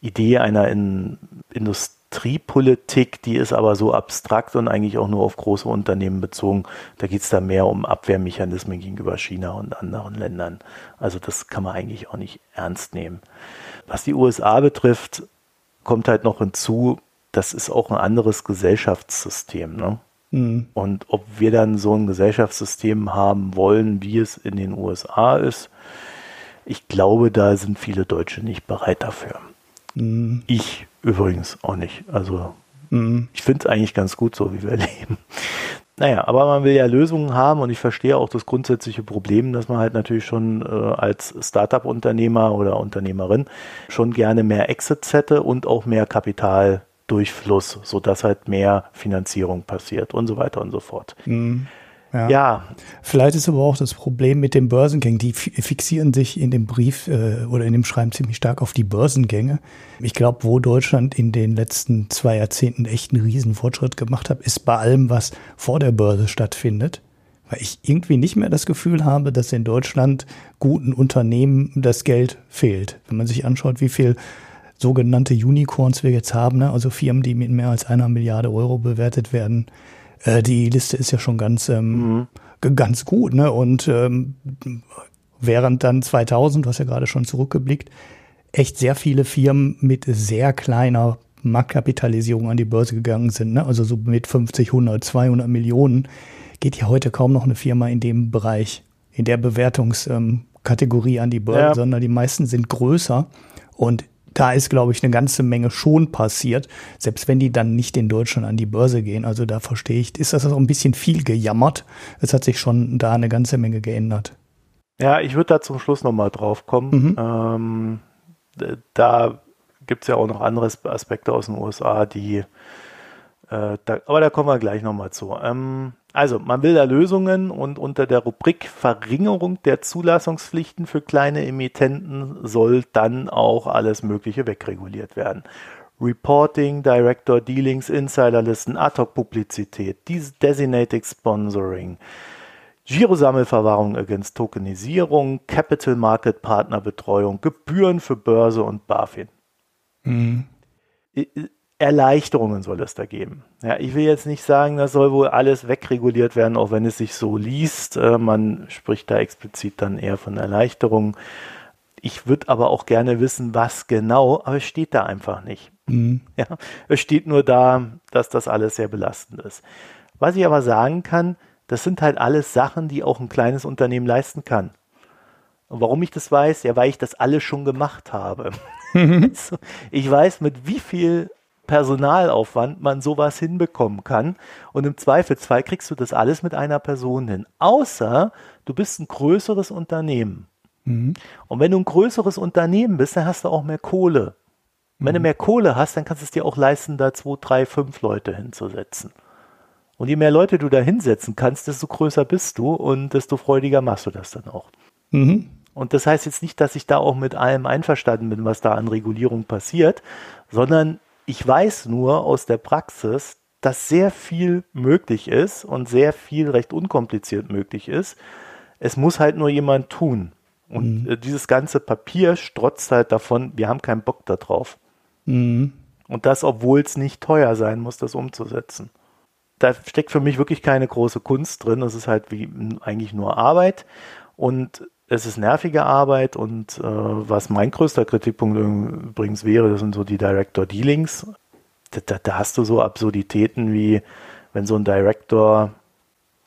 Idee einer in Industrie Industriepolitik, die ist aber so abstrakt und eigentlich auch nur auf große Unternehmen bezogen. Da geht es da mehr um Abwehrmechanismen gegenüber China und anderen Ländern. Also das kann man eigentlich auch nicht ernst nehmen. Was die USA betrifft, kommt halt noch hinzu, das ist auch ein anderes Gesellschaftssystem. Ne? Mhm. Und ob wir dann so ein Gesellschaftssystem haben wollen, wie es in den USA ist, ich glaube, da sind viele Deutsche nicht bereit dafür. Mhm. Ich übrigens auch nicht. Also mhm. ich finde es eigentlich ganz gut so, wie wir leben. naja, aber man will ja Lösungen haben und ich verstehe auch das grundsätzliche Problem, dass man halt natürlich schon äh, als Startup-Unternehmer oder Unternehmerin schon gerne mehr Exits hätte und auch mehr Kapitaldurchfluss, sodass halt mehr Finanzierung passiert und so weiter und so fort. Mhm. Ja. ja. Vielleicht ist aber auch das Problem mit den Börsengängen. Die fixieren sich in dem Brief äh, oder in dem Schreiben ziemlich stark auf die Börsengänge. Ich glaube, wo Deutschland in den letzten zwei Jahrzehnten echt einen riesen Fortschritt gemacht hat, ist bei allem, was vor der Börse stattfindet. Weil ich irgendwie nicht mehr das Gefühl habe, dass in Deutschland guten Unternehmen das Geld fehlt. Wenn man sich anschaut, wie viel sogenannte Unicorns wir jetzt haben, ne? also Firmen, die mit mehr als einer Milliarde Euro bewertet werden, äh, die Liste ist ja schon ganz, ähm, mhm. ganz gut. Ne? Und ähm, während dann 2000, du hast ja gerade schon zurückgeblickt, echt sehr viele Firmen mit sehr kleiner Marktkapitalisierung an die Börse gegangen sind. Ne? Also so mit 50, 100, 200 Millionen geht ja heute kaum noch eine Firma in dem Bereich, in der Bewertungskategorie ähm, an die Börse, ja. sondern die meisten sind größer. Und da ist, glaube ich, eine ganze Menge schon passiert, selbst wenn die dann nicht in Deutschland an die Börse gehen. Also da verstehe ich, ist das auch ein bisschen viel gejammert. Es hat sich schon da eine ganze Menge geändert. Ja, ich würde da zum Schluss nochmal drauf kommen. Mhm. Ähm, da gibt es ja auch noch andere Aspekte aus den USA, die, äh, da, aber da kommen wir gleich nochmal zu. Ähm, also, man will da Lösungen und unter der Rubrik Verringerung der Zulassungspflichten für kleine Emittenten soll dann auch alles Mögliche wegreguliert werden. Reporting, Director Dealings, Insiderlisten, Ad-Hoc-Publizität, Designated Sponsoring, Girosammelverwahrung against Tokenisierung, Capital Market Partnerbetreuung, Gebühren für Börse und BaFin. Mhm. Erleichterungen soll es da geben. Ja, ich will jetzt nicht sagen, das soll wohl alles wegreguliert werden, auch wenn es sich so liest. Äh, man spricht da explizit dann eher von Erleichterungen. Ich würde aber auch gerne wissen, was genau, aber es steht da einfach nicht. Mhm. Ja, es steht nur da, dass das alles sehr belastend ist. Was ich aber sagen kann, das sind halt alles Sachen, die auch ein kleines Unternehmen leisten kann. Und warum ich das weiß? Ja, weil ich das alles schon gemacht habe. ich weiß, mit wie viel Personalaufwand man sowas hinbekommen kann. Und im Zweifelsfall kriegst du das alles mit einer Person hin. Außer du bist ein größeres Unternehmen. Mhm. Und wenn du ein größeres Unternehmen bist, dann hast du auch mehr Kohle. Und wenn mhm. du mehr Kohle hast, dann kannst du es dir auch leisten, da zwei, drei, fünf Leute hinzusetzen. Und je mehr Leute du da hinsetzen kannst, desto größer bist du und desto freudiger machst du das dann auch. Mhm. Und das heißt jetzt nicht, dass ich da auch mit allem einverstanden bin, was da an Regulierung passiert, sondern ich weiß nur aus der Praxis, dass sehr viel möglich ist und sehr viel recht unkompliziert möglich ist. Es muss halt nur jemand tun. Und mhm. Äh, dieses ganze Papier strotzt halt davon, wir haben keinen Bock darauf. Mhm. Und das, obwohl es nicht teuer sein muss, das umzusetzen. Da steckt für mich wirklich keine große Kunst drin. Es ist halt wie eigentlich nur Arbeit. Und es ist nervige Arbeit und äh, was mein größter Kritikpunkt übrigens wäre, das sind so die Director Dealings. Da, da, da, hast du so Absurditäten wie, wenn so ein Director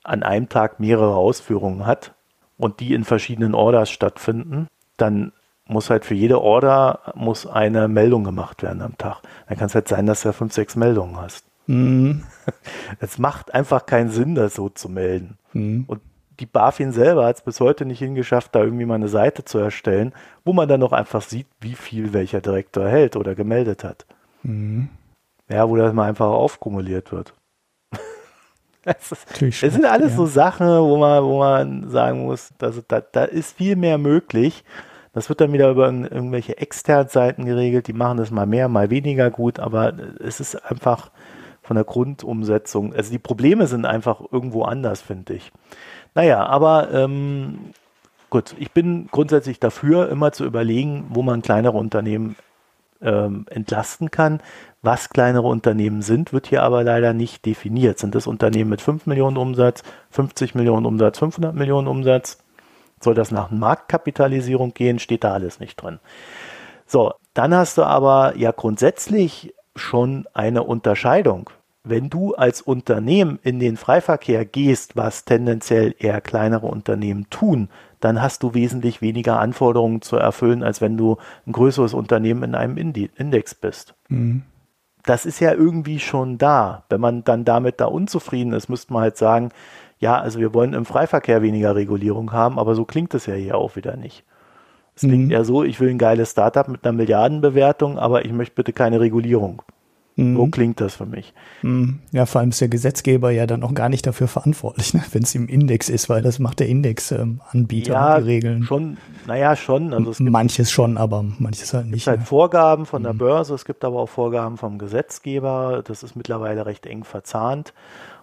an einem Tag mehrere Ausführungen hat und die in verschiedenen Orders stattfinden, dann muss halt für jede Order muss eine Meldung gemacht werden am Tag. Dann kann es halt sein, dass du fünf, sechs Meldungen hast. Mhm. Es macht einfach keinen Sinn, das so zu melden. Mhm. Und die BaFin selber hat es bis heute nicht hingeschafft, da irgendwie mal eine Seite zu erstellen, wo man dann noch einfach sieht, wie viel welcher Direktor erhält oder gemeldet hat. Mhm. Ja, wo das mal einfach aufkumuliert wird. Es, ist, es sind alles ja. so Sachen, wo man, wo man sagen muss, dass, da, da ist viel mehr möglich. Das wird dann wieder über irgendwelche externen Seiten geregelt, die machen das mal mehr, mal weniger gut, aber es ist einfach von der Grundumsetzung, also die Probleme sind einfach irgendwo anders, finde ich. Naja, aber ähm, gut, ich bin grundsätzlich dafür, immer zu überlegen, wo man kleinere Unternehmen ähm, entlasten kann. Was kleinere Unternehmen sind, wird hier aber leider nicht definiert. Sind das Unternehmen mit 5 Millionen Umsatz, 50 Millionen Umsatz, 500 Millionen Umsatz? Soll das nach Marktkapitalisierung gehen? Steht da alles nicht drin. So, dann hast du aber ja grundsätzlich schon eine Unterscheidung wenn du als Unternehmen in den Freiverkehr gehst, was tendenziell eher kleinere Unternehmen tun, dann hast du wesentlich weniger Anforderungen zu erfüllen, als wenn du ein größeres Unternehmen in einem Index bist. Mhm. das ist ja irgendwie schon da. Wenn man dann damit da unzufrieden ist, müsste man halt sagen, ja, also wir wollen im Freiverkehr weniger Regulierung haben, aber so klingt es ja hier auch wieder nicht. Es mhm. klingt ja so, ich will ein geiles Startup mit einer Milliardenbewertung, aber ich möchte bitte keine Regulierung. Mhm. So klingt das für mich. Mhm. Ja, vor allem ist der Gesetzgeber ja dann auch gar nicht dafür verantwortlich, ne? wenn es im Index ist, weil das macht der Indexanbieter ähm, ja, die Regeln. Schon, naja, schon. Also es gibt, manches schon, aber manches halt nicht. Es gibt halt Vorgaben von der mhm. Börse, es gibt aber auch Vorgaben vom Gesetzgeber. Das ist mittlerweile recht eng verzahnt.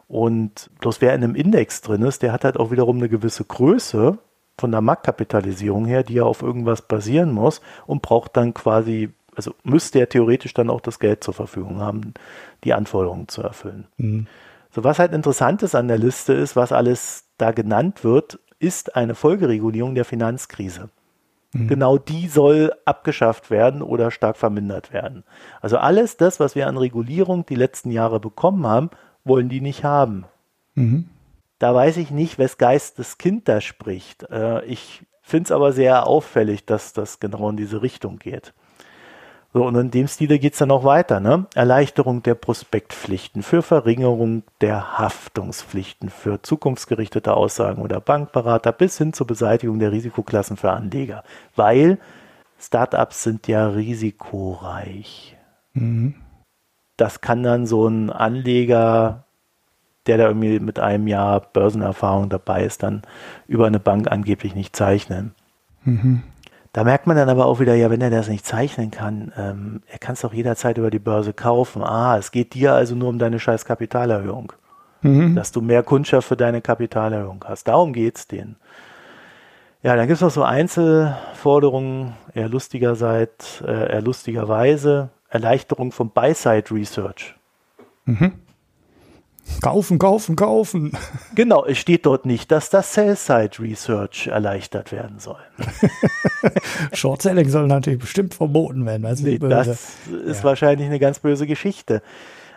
Und bloß wer in einem Index drin ist, der hat halt auch wiederum eine gewisse Größe von der Marktkapitalisierung her, die ja auf irgendwas basieren muss und braucht dann quasi also müsste er theoretisch dann auch das Geld zur Verfügung haben, die Anforderungen zu erfüllen. Mhm. So, was halt interessant ist an der Liste ist, was alles da genannt wird, ist eine Folgeregulierung der Finanzkrise. Mhm. Genau die soll abgeschafft werden oder stark vermindert werden. Also alles das, was wir an Regulierung die letzten Jahre bekommen haben, wollen die nicht haben. Mhm. Da weiß ich nicht, wes Geist das Kind da spricht. Äh, ich finde es aber sehr auffällig, dass das genau in diese Richtung geht. So, und in dem Stile geht es dann auch weiter. Ne? Erleichterung der Prospektpflichten für Verringerung der Haftungspflichten für zukunftsgerichtete Aussagen oder Bankberater bis hin zur Beseitigung der Risikoklassen für Anleger. Weil Startups sind ja risikoreich. Mhm. Das kann dann so ein Anleger, der da irgendwie mit einem Jahr Börsenerfahrung dabei ist, dann über eine Bank angeblich nicht zeichnen. Mhm. Da merkt man dann aber auch wieder, ja, wenn er das nicht zeichnen kann, ähm, er kann es auch jederzeit über die Börse kaufen. Ah, es geht dir also nur um deine scheiß Kapitalerhöhung. Mhm. Dass du mehr Kundschaft für deine Kapitalerhöhung hast. Darum geht's denen. Ja, dann gibt's noch so Einzelforderungen, eher lustigerseits, äh, eher lustigerweise, Erleichterung vom Buy-Side Research. Mhm. Kaufen, kaufen, kaufen. Genau, es steht dort nicht, dass das Sell-Side Research erleichtert werden soll. Short Selling soll natürlich bestimmt verboten werden. Also nee, das ist ja. wahrscheinlich eine ganz böse Geschichte.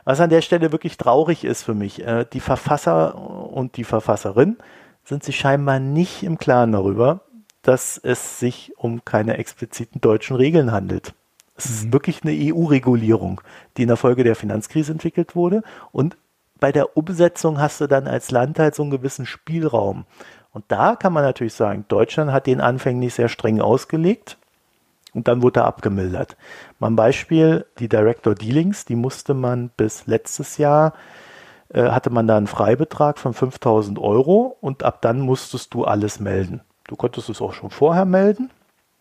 Was an der Stelle wirklich traurig ist für mich, äh, die Verfasser und die Verfasserin sind sich scheinbar nicht im Klaren darüber, dass es sich um keine expliziten deutschen Regeln handelt. Es mhm. ist wirklich eine EU-Regulierung, die in der Folge der Finanzkrise entwickelt wurde und bei der Umsetzung hast du dann als Land halt so einen gewissen Spielraum. Und da kann man natürlich sagen, Deutschland hat den anfänglich sehr streng ausgelegt und dann wurde er abgemildert. Mal ein Beispiel, die Director Dealings, die musste man bis letztes Jahr, äh, hatte man da einen Freibetrag von 5000 Euro und ab dann musstest du alles melden. Du konntest es auch schon vorher melden,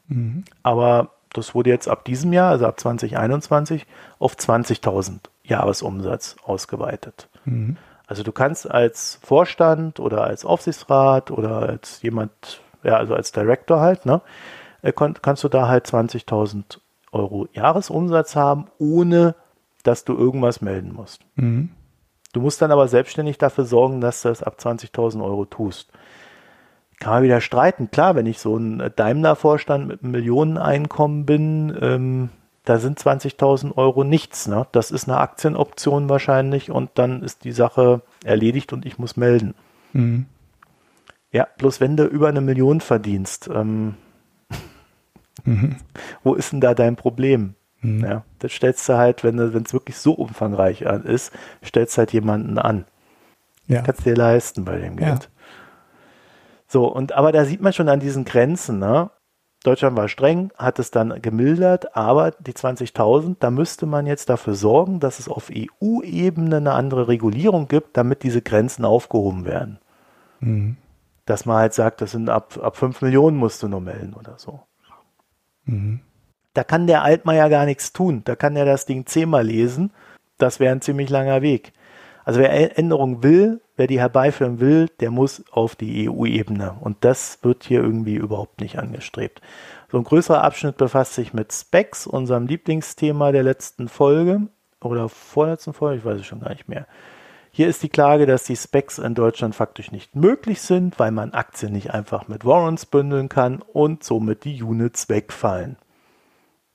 mhm. aber das wurde jetzt ab diesem Jahr, also ab 2021, auf 20.000 Jahresumsatz ausgeweitet. Mhm. Also du kannst als Vorstand oder als Aufsichtsrat oder als jemand, ja, also als Director halt, ne, äh, kannst du da halt 20.000 Euro Jahresumsatz haben, ohne dass du irgendwas melden musst. Mhm. Du musst dann aber selbstständig dafür sorgen, dass du das ab 20.000 Euro tust. Kann man wieder streiten. Klar, wenn ich so ein Daimler-Vorstand mit einem Millioneneinkommen bin, ähm, da sind 20.000 Euro nichts. Ne? Das ist eine Aktienoption wahrscheinlich und dann ist die Sache erledigt und ich muss melden. Mhm. Ja, bloß wenn du über eine Million verdienst, ähm, mhm. wo ist denn da dein Problem? Mhm. Ja, das stellst du halt, wenn es wirklich so umfangreich ist, stellst halt jemanden an. Ja. Kannst dir leisten bei dem Geld. Ja. So, und aber da sieht man schon an diesen Grenzen, ne? Deutschland war streng, hat es dann gemildert, aber die 20.000, da müsste man jetzt dafür sorgen, dass es auf EU-Ebene eine andere Regulierung gibt, damit diese Grenzen aufgehoben werden. Mhm. Dass man halt sagt, das sind ab, ab 5 Millionen musst du nur melden oder so. Mhm. Da kann der Altmaier gar nichts tun. Da kann er das Ding zehnmal lesen. Das wäre ein ziemlich langer Weg. Also wer Änderungen will, wer die herbeiführen will, der muss auf die EU-Ebene. Und das wird hier irgendwie überhaupt nicht angestrebt. So ein größerer Abschnitt befasst sich mit Specs, unserem Lieblingsthema der letzten Folge oder vorletzten Folge, ich weiß es schon gar nicht mehr. Hier ist die Klage, dass die Specs in Deutschland faktisch nicht möglich sind, weil man Aktien nicht einfach mit Warrants bündeln kann und somit die Units wegfallen.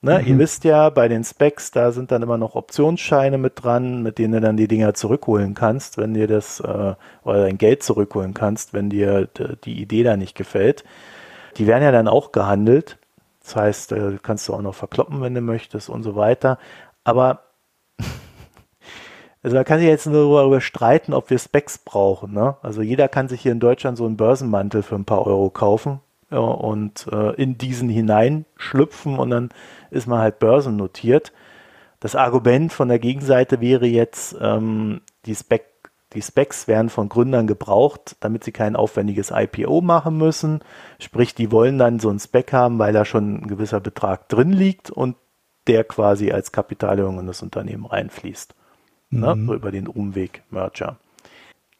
Ne, mhm. Ihr wisst ja, bei den Specs, da sind dann immer noch Optionsscheine mit dran, mit denen du dann die Dinger zurückholen kannst, wenn dir das, äh, oder dein Geld zurückholen kannst, wenn dir die Idee da nicht gefällt. Die werden ja dann auch gehandelt. Das heißt, äh, kannst du auch noch verkloppen, wenn du möchtest und so weiter. Aber Also man kann sich jetzt nur darüber streiten, ob wir Specs brauchen. Ne? Also jeder kann sich hier in Deutschland so einen Börsenmantel für ein paar Euro kaufen und äh, in diesen hineinschlüpfen und dann ist man halt börsennotiert. Das Argument von der Gegenseite wäre jetzt, ähm, die, Spec, die Specs werden von Gründern gebraucht, damit sie kein aufwendiges IPO machen müssen. Sprich, die wollen dann so einen Spec haben, weil da schon ein gewisser Betrag drin liegt und der quasi als Kapitalerhöhung in das Unternehmen reinfließt ne? Mhm. so über den Umweg Merger.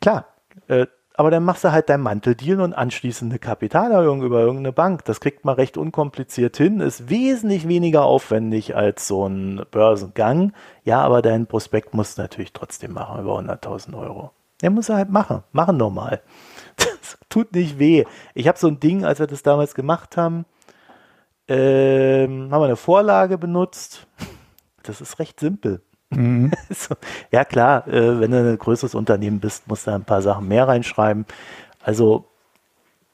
Klar, äh, aber dann machst du halt dein Manteldeal und anschließend eine Kapitalerhöhung über irgendeine Bank. Das kriegt man recht unkompliziert hin, ist wesentlich weniger aufwendig als so ein Börsengang. Ja, aber dein Prospekt musst du natürlich trotzdem machen, über 100.000 Euro. Der muss er halt machen. Machen normal. Das tut nicht weh. Ich habe so ein Ding, als wir das damals gemacht haben, ähm, haben wir eine Vorlage benutzt. Das ist recht simpel. Mhm. so, ja klar, äh, wenn du ein größeres Unternehmen bist, musst du ein paar Sachen mehr reinschreiben. Also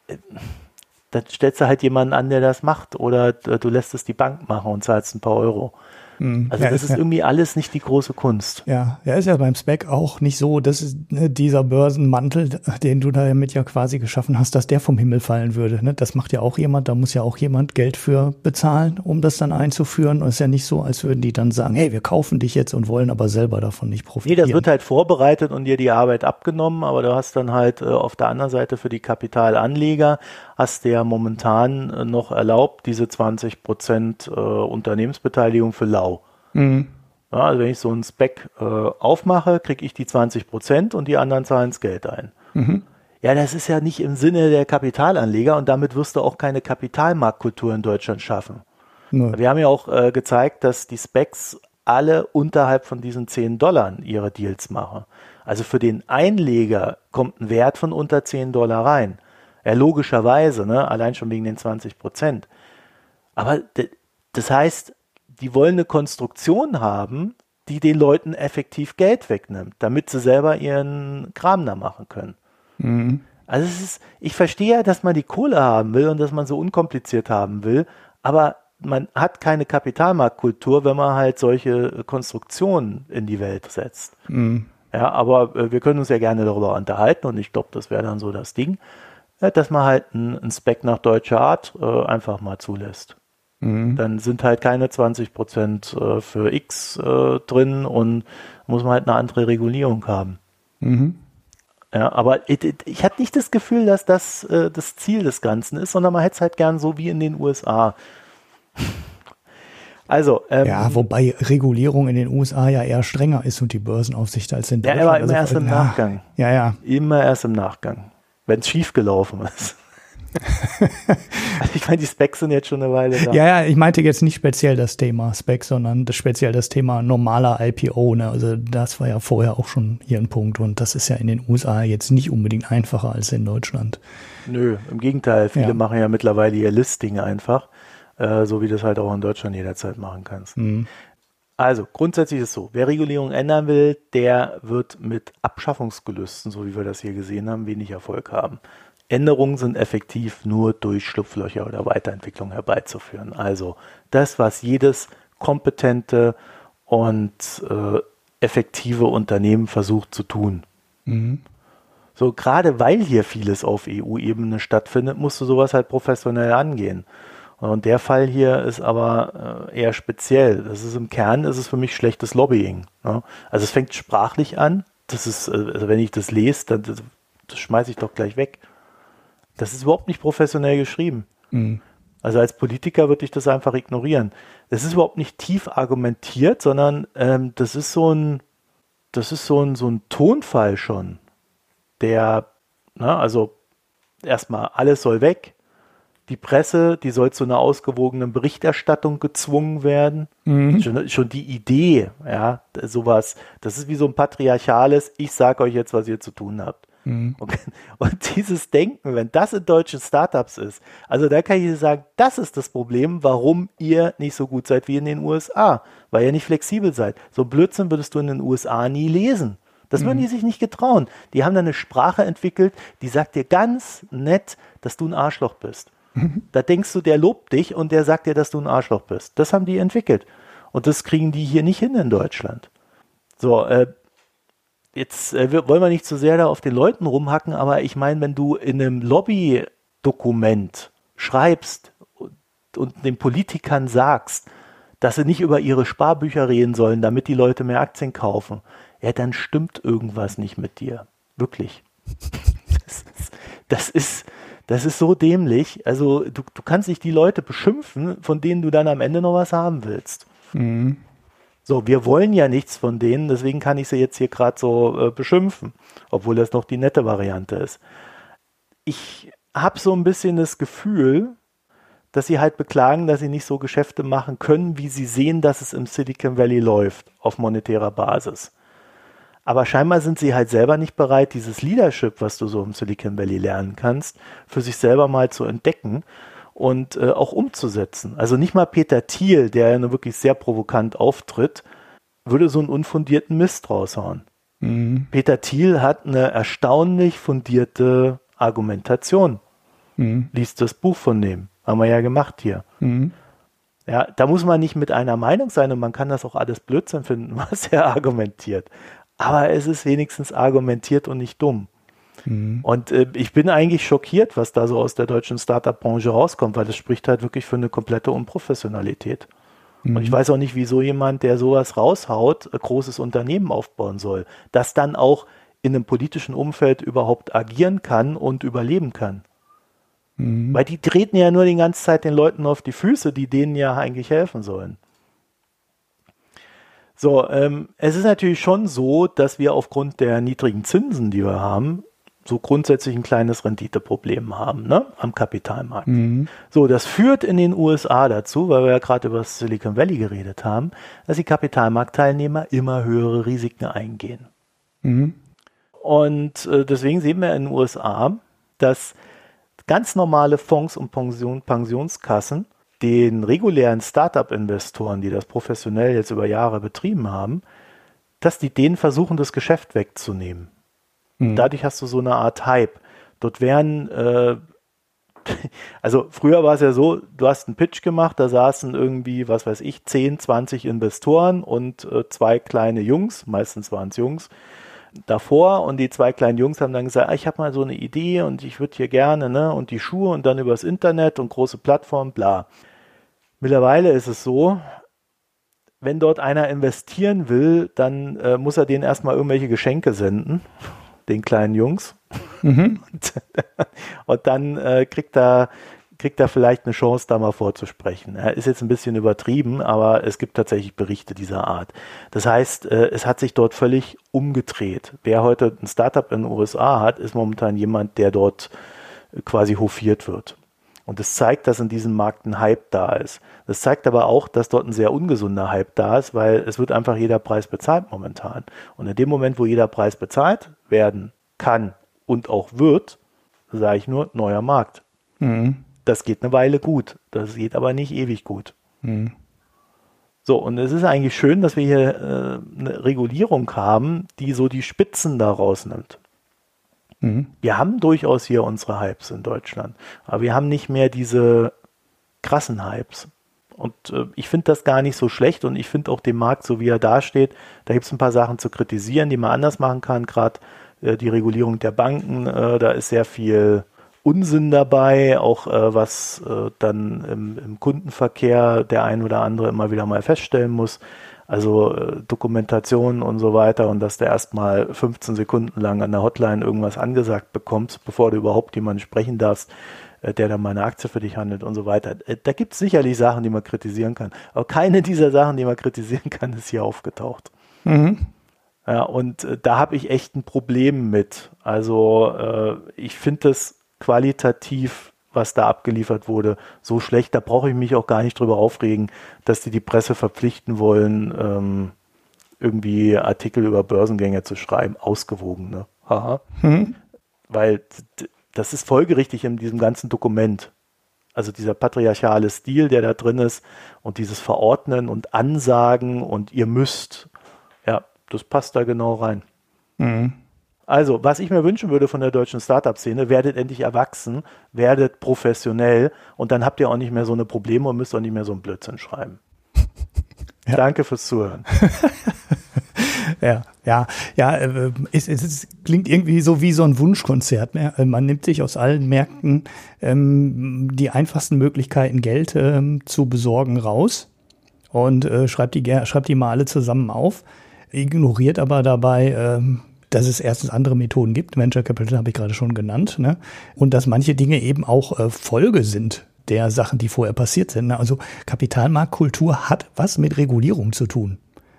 äh, dann stellst du halt jemanden an, der das macht oder du lässt es die Bank machen und zahlst ein paar Euro. Mhm. Also ja, das ist ja. irgendwie alles nicht die große Kunst. Ja, ja, ist ja beim Spec auch nicht so, dass ne, dieser Börsenmantel, den du damit ja quasi geschaffen hast, dass der vom Himmel fallen würde. Ne? Das macht ja auch jemand, da muss ja auch jemand Geld für bezahlen, um das dann einzuführen. Und es ist ja nicht so, als würden die dann sagen, hey, wir kaufen dich jetzt und wollen aber selber davon nicht profitieren. Nee, das wird halt vorbereitet und dir die Arbeit abgenommen, aber du hast dann halt äh, auf der anderen Seite für die Kapitalanleger hast du ja momentan äh, noch erlaubt, diese 20 Prozent äh, Unternehmensbeteiligung für lau. Mhm. Ja, also wenn ich so einen Spec äh, aufmache, kriege ich die 20 Prozent und die anderen zahlen das Geld ein. Mhm. Ja, das ist ja nicht im Sinne der Kapitalanleger und damit wirst du auch keine Kapitalmarktkultur in Deutschland schaffen. Nee. Wir haben ja auch äh, gezeigt, dass die Specs alle unterhalb von diesen 10 Dollar ihre Deals machen. Also für den Einleger kommt ein Wert von unter 10 Dollar rein. Ja, logischerweise, ne? allein schon wegen den 20 Prozent. Aber das heißt, die wollen eine Konstruktion haben, die den Leuten effektiv Geld wegnimmt, damit sie selber ihren Kram da machen können. Mhm. Also es ist, ich verstehe ja, dass man die Kohle haben will und dass man so unkompliziert haben will, aber man hat keine Kapitalmarktkultur, wenn man halt solche Konstruktionen in die Welt setzt. Mhm. Ja, aber äh, wir können uns ja gerne darüber unterhalten und ich glaube, das wäre dann so das Ding, äh, dass man halt ein, Spec nach deutscher Art äh, einfach mal zulässt. Mhm. Dann sind halt keine 20 Prozent äh, für X äh, drin und muss man halt eine andere Regulierung haben. Mhm. Ja, aber ich, ich hatte nicht das Gefühl, dass das äh, das Ziel des Ganzen ist, sondern man hätte es halt gern so wie in den USA. Also, ähm, ja, wobei Regulierung in den USA ja eher strenger ist und die Börsenaufsicht als in Deutschland. Ja, aber immer also, erst im ja, Nachgang. Ja, ja. Immer erst im Nachgang, wenn es schief gelaufen ist. ich meine, die Specs sind jetzt schon eine Weile da. Ja, ja, ich meinte jetzt nicht speziell das Thema Specs, sondern das speziell das Thema normaler IPO. Ne? Also das war ja vorher auch schon hier ein Punkt und das ist ja in den USA jetzt nicht unbedingt einfacher als in Deutschland. Nö, im Gegenteil. Viele ja. machen ja mittlerweile ihr Listing einfach, äh, so wie du das halt auch in Deutschland jederzeit machen kannst. Mhm. Also grundsätzlich ist es so, wer Regulierung ändern will, der wird mit Abschaffungsgelüsten, so wie wir das hier gesehen haben, wenig Erfolg haben. Änderungen sind effektiv nur durch Schlupflöcher oder Weiterentwicklung herbeizuführen. Also das, was jedes kompetente und äh, effektive Unternehmen versucht zu tun. Mhm. So, gerade weil hier vieles auf EU-Ebene stattfindet, musst du sowas halt professionell angehen. Und der Fall hier ist aber äh, eher speziell. Das ist im Kern ist es für mich schlechtes Lobbying. Ne? Also es fängt sprachlich an. Das ist, äh, also wenn ich das lese, dann das, das schmeiße ich doch gleich weg. Das ist überhaupt nicht professionell geschrieben. Mhm. Also als Politiker würde ich das einfach ignorieren. Das ist überhaupt nicht tief argumentiert, sondern ähm, das ist so ein, das ist so ein, so ein Tonfall schon, der, na, ne, also erstmal alles soll weg. Die Presse, die soll zu einer ausgewogenen Berichterstattung gezwungen werden. Mhm. Schon, schon die Idee, ja, sowas, das ist wie so ein patriarchales, ich sage euch jetzt, was ihr zu tun habt. Mhm. Und, und, dieses Denken, wenn das in deutschen Startups ist, also da kann ich sagen, das ist das Problem, warum ihr nicht so gut seid wie in den USA, weil ihr nicht flexibel seid. So Blödsinn würdest du in den USA nie lesen. Das würden mhm. die sich nicht getrauen. Die haben da eine Sprache entwickelt, die sagt dir ganz nett, dass du ein Arschloch bist. Mhm. Da denkst du, der lobt dich und der sagt dir, dass du ein Arschloch bist. Das haben die entwickelt. Und das kriegen die hier nicht hin in Deutschland. So, äh, jetzt äh, wollen wir nicht zu sehr da auf den Leuten rumhacken, aber ich meine, wenn du in einem Lobbydokument schreibst und, und den Politikern sagst, dass sie nicht über ihre Sparbücher reden sollen, damit die Leute mehr Aktien kaufen, ja, dann stimmt irgendwas nicht mit dir. Wirklich. Das ist, das ist, das ist so dämlich. Also du, du kannst nicht die Leute beschimpfen, von denen du dann am Ende noch was haben willst. Mhm. So, wir wollen ja nichts von denen, deswegen kann ich sie jetzt hier gerade so äh, beschimpfen, obwohl das noch die nette Variante ist. Ich habe so ein bisschen das Gefühl, dass sie halt beklagen, dass sie nicht so Geschäfte machen können, wie sie sehen, dass es im Silicon Valley läuft, auf monetärer Basis. Aber scheinbar sind sie halt selber nicht bereit, dieses Leadership, was du so im Silicon Valley lernen kannst, für sich selber mal zu entdecken und äh, auch umzusetzen. Also nicht mal Peter Thiel, der ja wirklich sehr provokant auftritt, würde so einen unfundierten Mist raushauen. Mhm. Peter Thiel hat eine erstaunlich fundierte Argumentation. Mhm. Liest das Buch von dem. Haben wir ja gemacht hier. Mhm. Ja, da muss man nicht mit einer Meinung sein und man kann das auch alles Blödsinn finden, was er argumentiert. Aber es ist wenigstens argumentiert und nicht dumm. Mhm. Und äh, ich bin eigentlich schockiert, was da so aus der deutschen Startup-Branche rauskommt, weil das spricht halt wirklich für eine komplette Unprofessionalität. Mhm. Und ich mhm. weiß auch nicht, wieso jemand, der sowas raushaut, ein großes Unternehmen aufbauen soll, das dann auch in einem politischen Umfeld überhaupt agieren kann und überleben kann. Mhm. Weil die treten ja nur die ganze Zeit den Leuten auf die Füße, die denen ja eigentlich helfen sollen. So, ähm, es ist natürlich schon so, dass wir aufgrund der niedrigen Zinsen, die wir haben, so grundsätzlich ein kleines Renditeproblem haben ne, am Kapitalmarkt. Mhm. So, das führt in den USA dazu, weil wir ja gerade über das Silicon Valley geredet haben, dass die Kapitalmarktteilnehmer immer höhere Risiken eingehen. Mhm. Und äh, deswegen sehen wir in den USA, dass ganz normale Fonds und Pension, Pensionskassen den regulären Startup-Investoren, die das professionell jetzt über Jahre betrieben haben, dass die denen versuchen, das Geschäft wegzunehmen. Mhm. Dadurch hast du so eine Art Hype. Dort werden, äh, also früher war es ja so, du hast einen Pitch gemacht, da saßen irgendwie, was weiß ich, 10, 20 Investoren und äh, zwei kleine Jungs, meistens waren es Jungs, davor und die zwei kleinen Jungs haben dann gesagt, ah, ich habe mal so eine Idee und ich würde hier gerne, ne, und die Schuhe und dann übers Internet und große Plattform, bla. Mittlerweile ist es so, wenn dort einer investieren will, dann äh, muss er denen erstmal irgendwelche Geschenke senden den kleinen Jungs. Mhm. Und, und, dann äh, kriegt er kriegt er vielleicht eine Chance, da mal vorzusprechen. Er ist jetzt ein bisschen übertrieben, aber es gibt tatsächlich Berichte dieser Art. Das heißt, äh, es hat sich dort völlig umgedreht. Wer heute ein Startup in den USA hat, ist momentan jemand, der dort quasi hofiert wird. Und es zeigt, dass in diesem Markt ein Hype da ist. Das zeigt aber auch, dass dort ein sehr ungesunder Hype da ist, weil es wird einfach jeder Preis bezahlt momentan. Und in dem Moment, wo jeder Preis bezahlt werden kann und auch wird, sage ich nur, neuer Markt. Mhm. Das geht eine Weile gut. Das geht aber nicht ewig gut. Mhm. So, und es ist eigentlich schön, dass wir hier äh, eine Regulierung haben, die so die Spitzen da rausnimmt. Mhm. Wir haben durchaus hier unsere Hypes in Deutschland, aber wir haben nicht mehr diese krassen Hypes. Und äh, ich finde das gar nicht so schlecht und ich finde auch den Markt, so wie er dasteht, da gibt es ein paar Sachen zu kritisieren, die man anders machen kann. Gerade äh, die Regulierung der Banken, äh, da ist sehr viel Unsinn dabei, auch äh, was äh, dann im, im, Kundenverkehr der ein oder andere immer wieder mal feststellen muss also äh, Dokumentation und so weiter und dass du erstmal 15 Sekunden lang an der Hotline irgendwas angesagt bekommst, bevor du überhaupt jemanden sprechen darfst, der dann mal eine Aktie für dich handelt und so weiter. Äh, da gibt es sicherlich Sachen, die man kritisieren kann. Aber keine dieser Sachen, die man kritisieren kann, ist hier aufgetaucht. Mhm. Ja, und äh, da habe ich echt ein Problem mit. Also äh, ich finde das qualitativ was da abgeliefert wurde, so schlecht. Da brauche ich mich auch gar nicht drüber aufregen, dass die die Presse verpflichten wollen, ähm, irgendwie Artikel über Börsengänge zu schreiben. Ausgewogen, ne? Haha. Hm. Weil das ist folgerichtig in diesem ganzen Dokument. Also dieser patriarchale Stil, der da drin ist und dieses Verordnen und Ansagen und ihr müsst, ja, das passt da genau rein. Mhm. Also, was ich mir wünschen würde von der deutschen Startup-Szene, werdet endlich erwachsen, werdet professionell und dann habt ihr auch nicht mehr so eine Probleme und müsst auch nicht mehr so einen Blödsinn schreiben. Ja. Danke fürs Zuhören. Ja, ja, ja, äh, es, es, es klingt irgendwie so wie so ein Wunschkonzert. Ne? Äh, man nimmt sich aus allen Märkten ähm, die einfachsten Möglichkeiten, Geld ähm, zu besorgen, raus und äh, schreibt, die, schreibt die mal alle zusammen auf, ignoriert aber dabei, ähm, dass es erstens andere Methoden gibt, Venture Capital habe ich gerade schon genannt, ne? und dass manche Dinge eben auch äh, Folge sind der Sachen, die vorher passiert sind. Ne? Also Kapitalmarktkultur hat was mit Regulierung zu tun.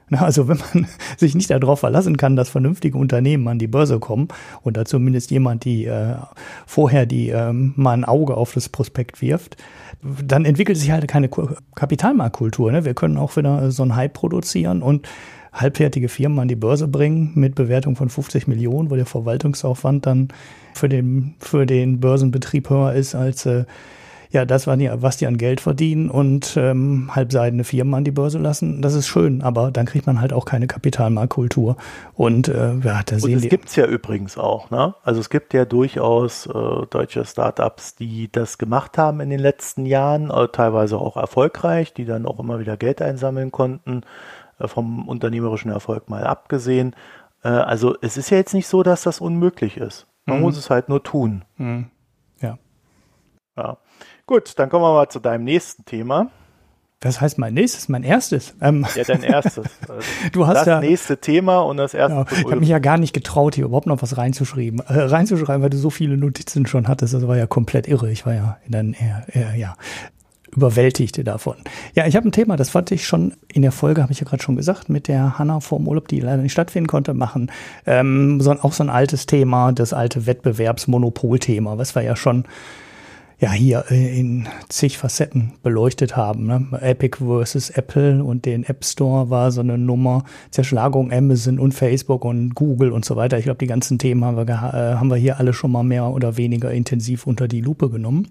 Also wenn man sich nicht darauf verlassen kann, dass vernünftige Unternehmen an die Börse kommen und da zumindest jemand, die äh, vorher die äh, mal ein Auge auf das Prospekt wirft, dann entwickelt sich halt keine Kapitalmarktkultur. Ne? Wir können auch wieder so einen Hype produzieren und halbfertige Firmen an die Börse bringen mit Bewertung von 50 Millionen, wo der Verwaltungsaufwand dann für den, für den Börsenbetrieb höher ist als äh, ja, das, war die, was die an Geld verdienen und ähm, halbseidene Firmen an die Börse lassen, das ist schön, aber dann kriegt man halt auch keine Kapitalmarktkultur. Und äh, ja, da und das gibt's ja übrigens auch, ne? Also es gibt ja durchaus äh, deutsche Startups, die das gemacht haben in den letzten Jahren, äh, teilweise auch erfolgreich, die dann auch immer wieder Geld einsammeln konnten, äh, vom unternehmerischen Erfolg mal abgesehen. Äh, also es ist ja jetzt nicht so, dass das unmöglich ist. Man mhm. muss es halt nur tun. Mhm. Ja. Ja. Gut, dann kommen wir mal zu deinem nächsten Thema. Was heißt mein nächstes? Mein erstes? Ähm, ja, dein erstes. du hast das ja, nächste Thema und das erste. Ja, ich habe mich ja gar nicht getraut, hier überhaupt noch was reinzuschreiben, äh, reinzuschreiben, weil du so viele Notizen schon hattest. Das war ja komplett irre. Ich war ja dann eher, eher ja überwältigt davon. Ja, ich habe ein Thema, das fand ich schon in der Folge, habe ich ja gerade schon gesagt, mit der Hanna vorm Urlaub, die leider nicht stattfinden konnte, machen. Ähm, so, auch so ein altes Thema, das alte Wettbewerbsmonopolthema, was wir ja schon ja hier äh, in zig Facetten beleuchtet haben. Ne? Epic versus Apple und den App Store war so eine Nummer, Zerschlagung Amazon und Facebook und Google und so weiter. Ich glaube, die ganzen Themen haben wir, äh, haben wir hier alle schon mal mehr oder weniger intensiv unter die Lupe genommen.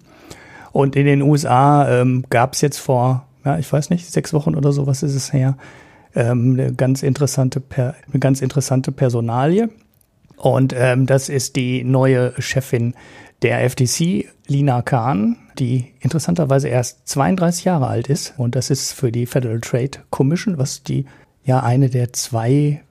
Und in den USA ähm, gab es jetzt vor, ja, ich weiß nicht, sechs Wochen oder so, was ist es her, ähm, eine ganz interessante, per eine ganz interessante Personalie. Und ähm, das ist die neue Chefin der FTC, Lina Khan, die interessanterweise erst 32 Jahre alt ist. Und das ist für die Federal Trade Commission, was die ja eine der zwei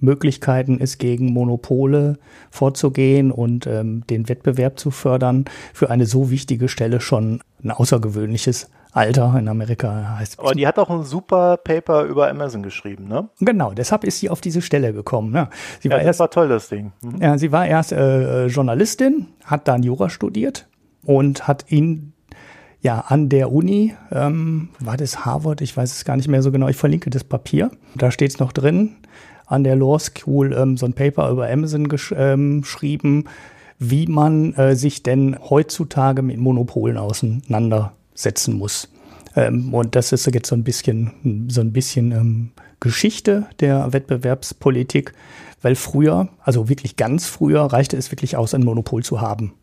Möglichkeiten ist, gegen Monopole vorzugehen und ähm, den Wettbewerb zu fördern, für eine so wichtige Stelle schon ein außergewöhnliches Alter in Amerika heißt. Aber die hat auch ein super Paper über Amazon geschrieben, ne? Genau, deshalb ist sie auf diese Stelle gekommen. Ne? Sie ja, war das erst, war toll, das Ding. Mhm. Ja, sie war erst äh, Journalistin, hat dann Jura studiert und hat ihn ja an der Uni, ähm, war das Harvard, ich weiß es gar nicht mehr so genau, ich verlinke das Papier, da steht es noch drin, an der Law School ähm, so ein Paper über Amazon gesch ähm, geschrieben, wie man äh, sich denn heutzutage mit Monopolen auseinander setzen muss. Ähm, und das ist jetzt so ein bisschen, so ein bisschen ähm, Geschichte der Wettbewerbspolitik, weil früher, also wirklich ganz früher, reichte es wirklich aus, ein Monopol zu haben.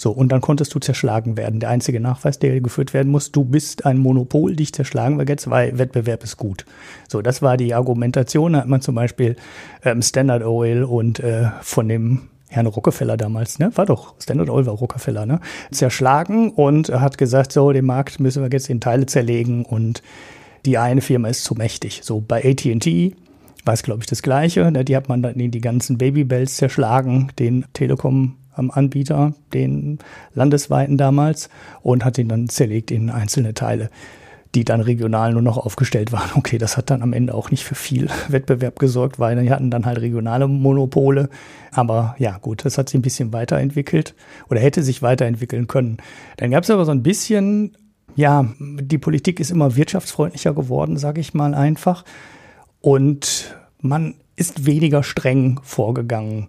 So, und dann konntest du zerschlagen werden. Der einzige Nachweis, der geführt werden muss, du bist ein Monopol, dich zerschlagen wir jetzt, weil Wettbewerb ist gut. So, das war die Argumentation. Da hat man zum Beispiel ähm, Standard Oil und äh, von dem Herrn Rockefeller damals, ne? War doch Standard Oil war Rockefeller, ne? Zerschlagen und hat gesagt, so, den Markt müssen wir jetzt in Teile zerlegen und die eine Firma ist zu mächtig. So bei AT&T war es, glaube ich, das Gleiche. Ne? Die hat man dann in die ganzen Babybells zerschlagen, den Telekom-Anbieter, den landesweiten damals, und hat ihn dann zerlegt in einzelne Teile die dann regional nur noch aufgestellt waren. Okay, das hat dann am Ende auch nicht für viel Wettbewerb gesorgt, weil die hatten dann halt regionale Monopole. Aber ja, gut, das hat sich ein bisschen weiterentwickelt oder hätte sich weiterentwickeln können. Dann gab es aber so ein bisschen, ja, die Politik ist immer wirtschaftsfreundlicher geworden, sage ich mal einfach. Und man ist weniger streng vorgegangen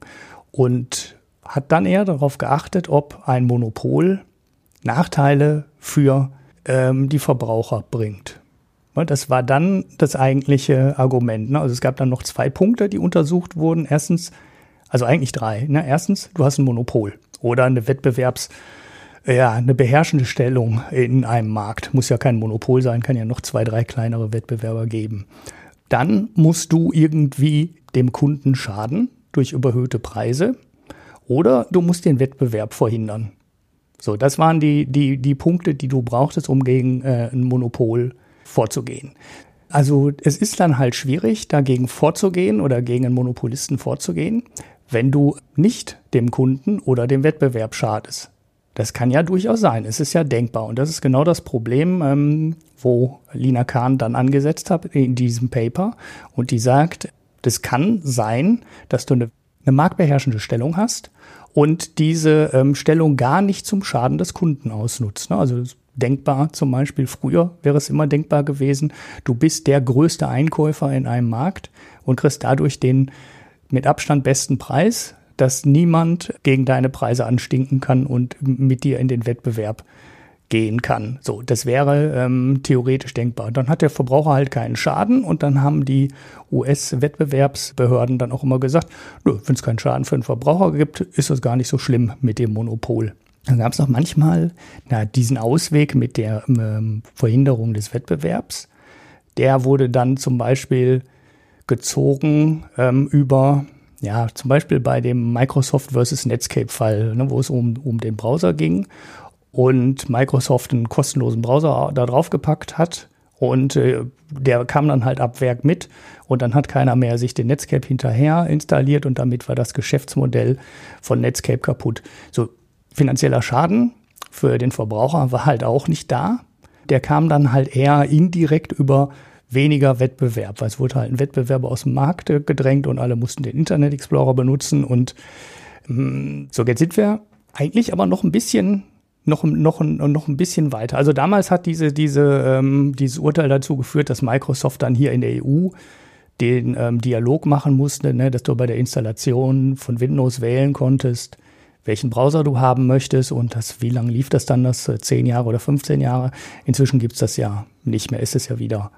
und hat dann eher darauf geachtet, ob ein Monopol Nachteile für ähm, die Verbraucher bringt. Das war dann das eigentliche Argument. Ne? Also es gab dann noch zwei Punkte, die untersucht wurden. Erstens, also eigentlich drei. Ne? Erstens, du hast ein Monopol oder eine Wettbewerbs, ja, eine beherrschende Stellung in einem Markt. Muss ja kein Monopol sein, kann ja noch zwei, drei kleinere Wettbewerber geben. Dann musst du irgendwie dem Kunden schaden durch überhöhte Preise oder du musst den Wettbewerb verhindern. So, das waren die, die, die Punkte, die du brauchtest, um gegen äh, ein Monopol vorzugehen. Also es ist dann halt schwierig, dagegen vorzugehen oder gegen einen Monopolisten vorzugehen, wenn du nicht dem Kunden oder dem Wettbewerb schadest. Das kann ja durchaus sein. Es ist ja denkbar. Und das ist genau das Problem, ähm, wo Lina Kahn dann angesetzt hat in diesem Paper. Und die sagt, das kann sein, dass du eine, eine marktbeherrschende Stellung hast und diese ähm, Stellung gar nicht zum Schaden des Kunden ausnutzt. Ne? Also denkbar zum Beispiel, früher wäre es immer denkbar gewesen, du bist der größte Einkäufer in einem Markt und kriegst dadurch den mit Abstand besten Preis, dass niemand gegen deine Preise anstinken kann und mit dir in den Wettbewerb gehen kann. So, das wäre ähm, theoretisch denkbar. Dann hat der Verbraucher halt keinen Schaden und dann haben die US-Wettbewerbsbehörden dann auch immer gesagt, wenn es keinen Schaden für den Verbraucher gibt, ist das gar nicht so schlimm mit dem Monopol. Dann gab es auch manchmal na, diesen Ausweg mit der ähm, Verhinderung des Wettbewerbs. Der wurde dann zum Beispiel gezogen ähm, über, ja, zum Beispiel bei dem Microsoft versus Netscape-Fall, ne, wo es um, um den Browser ging und Microsoft einen kostenlosen Browser da drauf gepackt hat. Und äh, der kam dann halt ab Werk mit und dann hat keiner mehr sich den Netscape hinterher installiert und damit war das Geschäftsmodell von Netscape kaputt. So finanzieller Schaden für den Verbraucher war halt auch nicht da. Der kam dann halt eher indirekt über weniger Wettbewerb, weil es wurde halt ein Wettbewerber aus dem Markt gedrängt und alle mussten den Internet Explorer benutzen und mh, so jetzt sind wir eigentlich aber noch ein bisschen noch, noch, noch ein bisschen weiter. Also damals hat diese, diese, ähm, dieses Urteil dazu geführt, dass Microsoft dann hier in der EU den ähm, Dialog machen musste, ne, dass du bei der Installation von Windows wählen konntest, welchen Browser du haben möchtest und das, wie lange lief das dann, das äh, 10 Jahre oder 15 Jahre. Inzwischen gibt's das ja nicht mehr, ist es ja wieder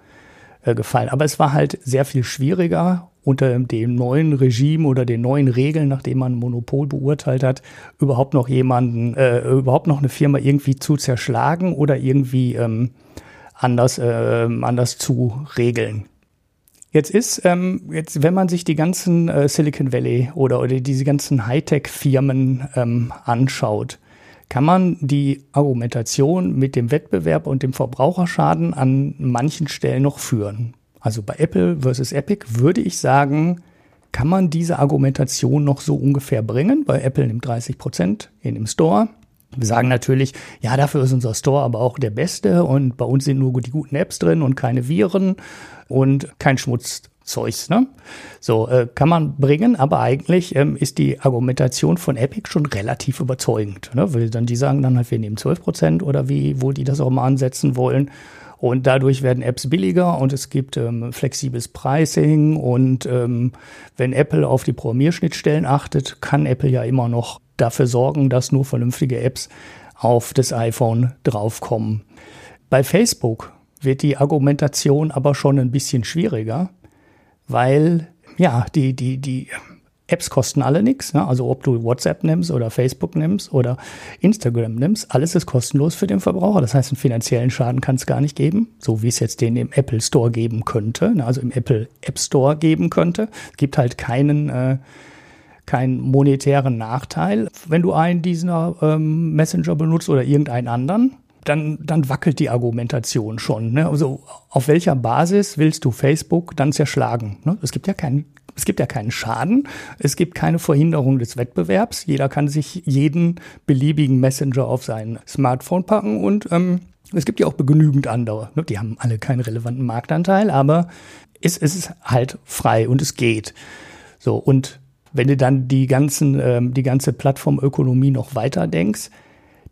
äh, gefallen. Aber es war halt sehr viel schwieriger unter dem neuen Regime oder den neuen Regeln, nachdem man Monopol beurteilt hat, überhaupt noch jemanden, äh, überhaupt noch eine Firma irgendwie zu zerschlagen oder irgendwie ähm, anders, äh, anders zu regeln. Jetzt ist, ähm, jetzt, wenn man sich die ganzen äh, Silicon Valley oder, oder diese ganzen Hightech-Firmen ähm, anschaut, kann man die Argumentation mit dem Wettbewerb und dem Verbraucherschaden an manchen Stellen noch führen. Also bei Apple versus Epic würde ich sagen, kann man diese Argumentation noch so ungefähr bringen. Bei Apple nimmt 30 Prozent in dem Store. Wir sagen natürlich, ja, dafür ist unser Store aber auch der beste und bei uns sind nur die guten Apps drin und keine Viren und kein Schmutz Zeugs. Ne? So äh, kann man bringen, aber eigentlich ähm, ist die Argumentation von Epic schon relativ überzeugend. Ne? Weil dann die sagen dann halt, wir nehmen 12 Prozent oder wie, wo die das auch mal ansetzen wollen. Und dadurch werden Apps billiger und es gibt ähm, flexibles Pricing. Und ähm, wenn Apple auf die Programmierschnittstellen achtet, kann Apple ja immer noch dafür sorgen, dass nur vernünftige Apps auf das iPhone draufkommen. Bei Facebook wird die Argumentation aber schon ein bisschen schwieriger weil ja, die, die, die Apps kosten alle nichts. Ne? Also ob du WhatsApp nimmst oder Facebook nimmst oder Instagram nimmst, alles ist kostenlos für den Verbraucher. Das heißt, einen finanziellen Schaden kann es gar nicht geben, so wie es jetzt den im Apple Store geben könnte, ne? also im Apple App Store geben könnte. Es gibt halt keinen äh, keinen monetären Nachteil, wenn du einen dieser ähm, Messenger benutzt oder irgendeinen anderen dann, dann wackelt die Argumentation schon. Ne? Also auf welcher Basis willst du Facebook dann zerschlagen? Ne? Es gibt ja keinen es gibt ja keinen Schaden, es gibt keine Verhinderung des Wettbewerbs. Jeder kann sich jeden beliebigen Messenger auf sein Smartphone packen und ähm, es gibt ja auch genügend andere. Ne? Die haben alle keinen relevanten Marktanteil, aber es, es ist halt frei und es geht. So und wenn du dann die ganzen ähm, die ganze Plattformökonomie noch weiter denkst,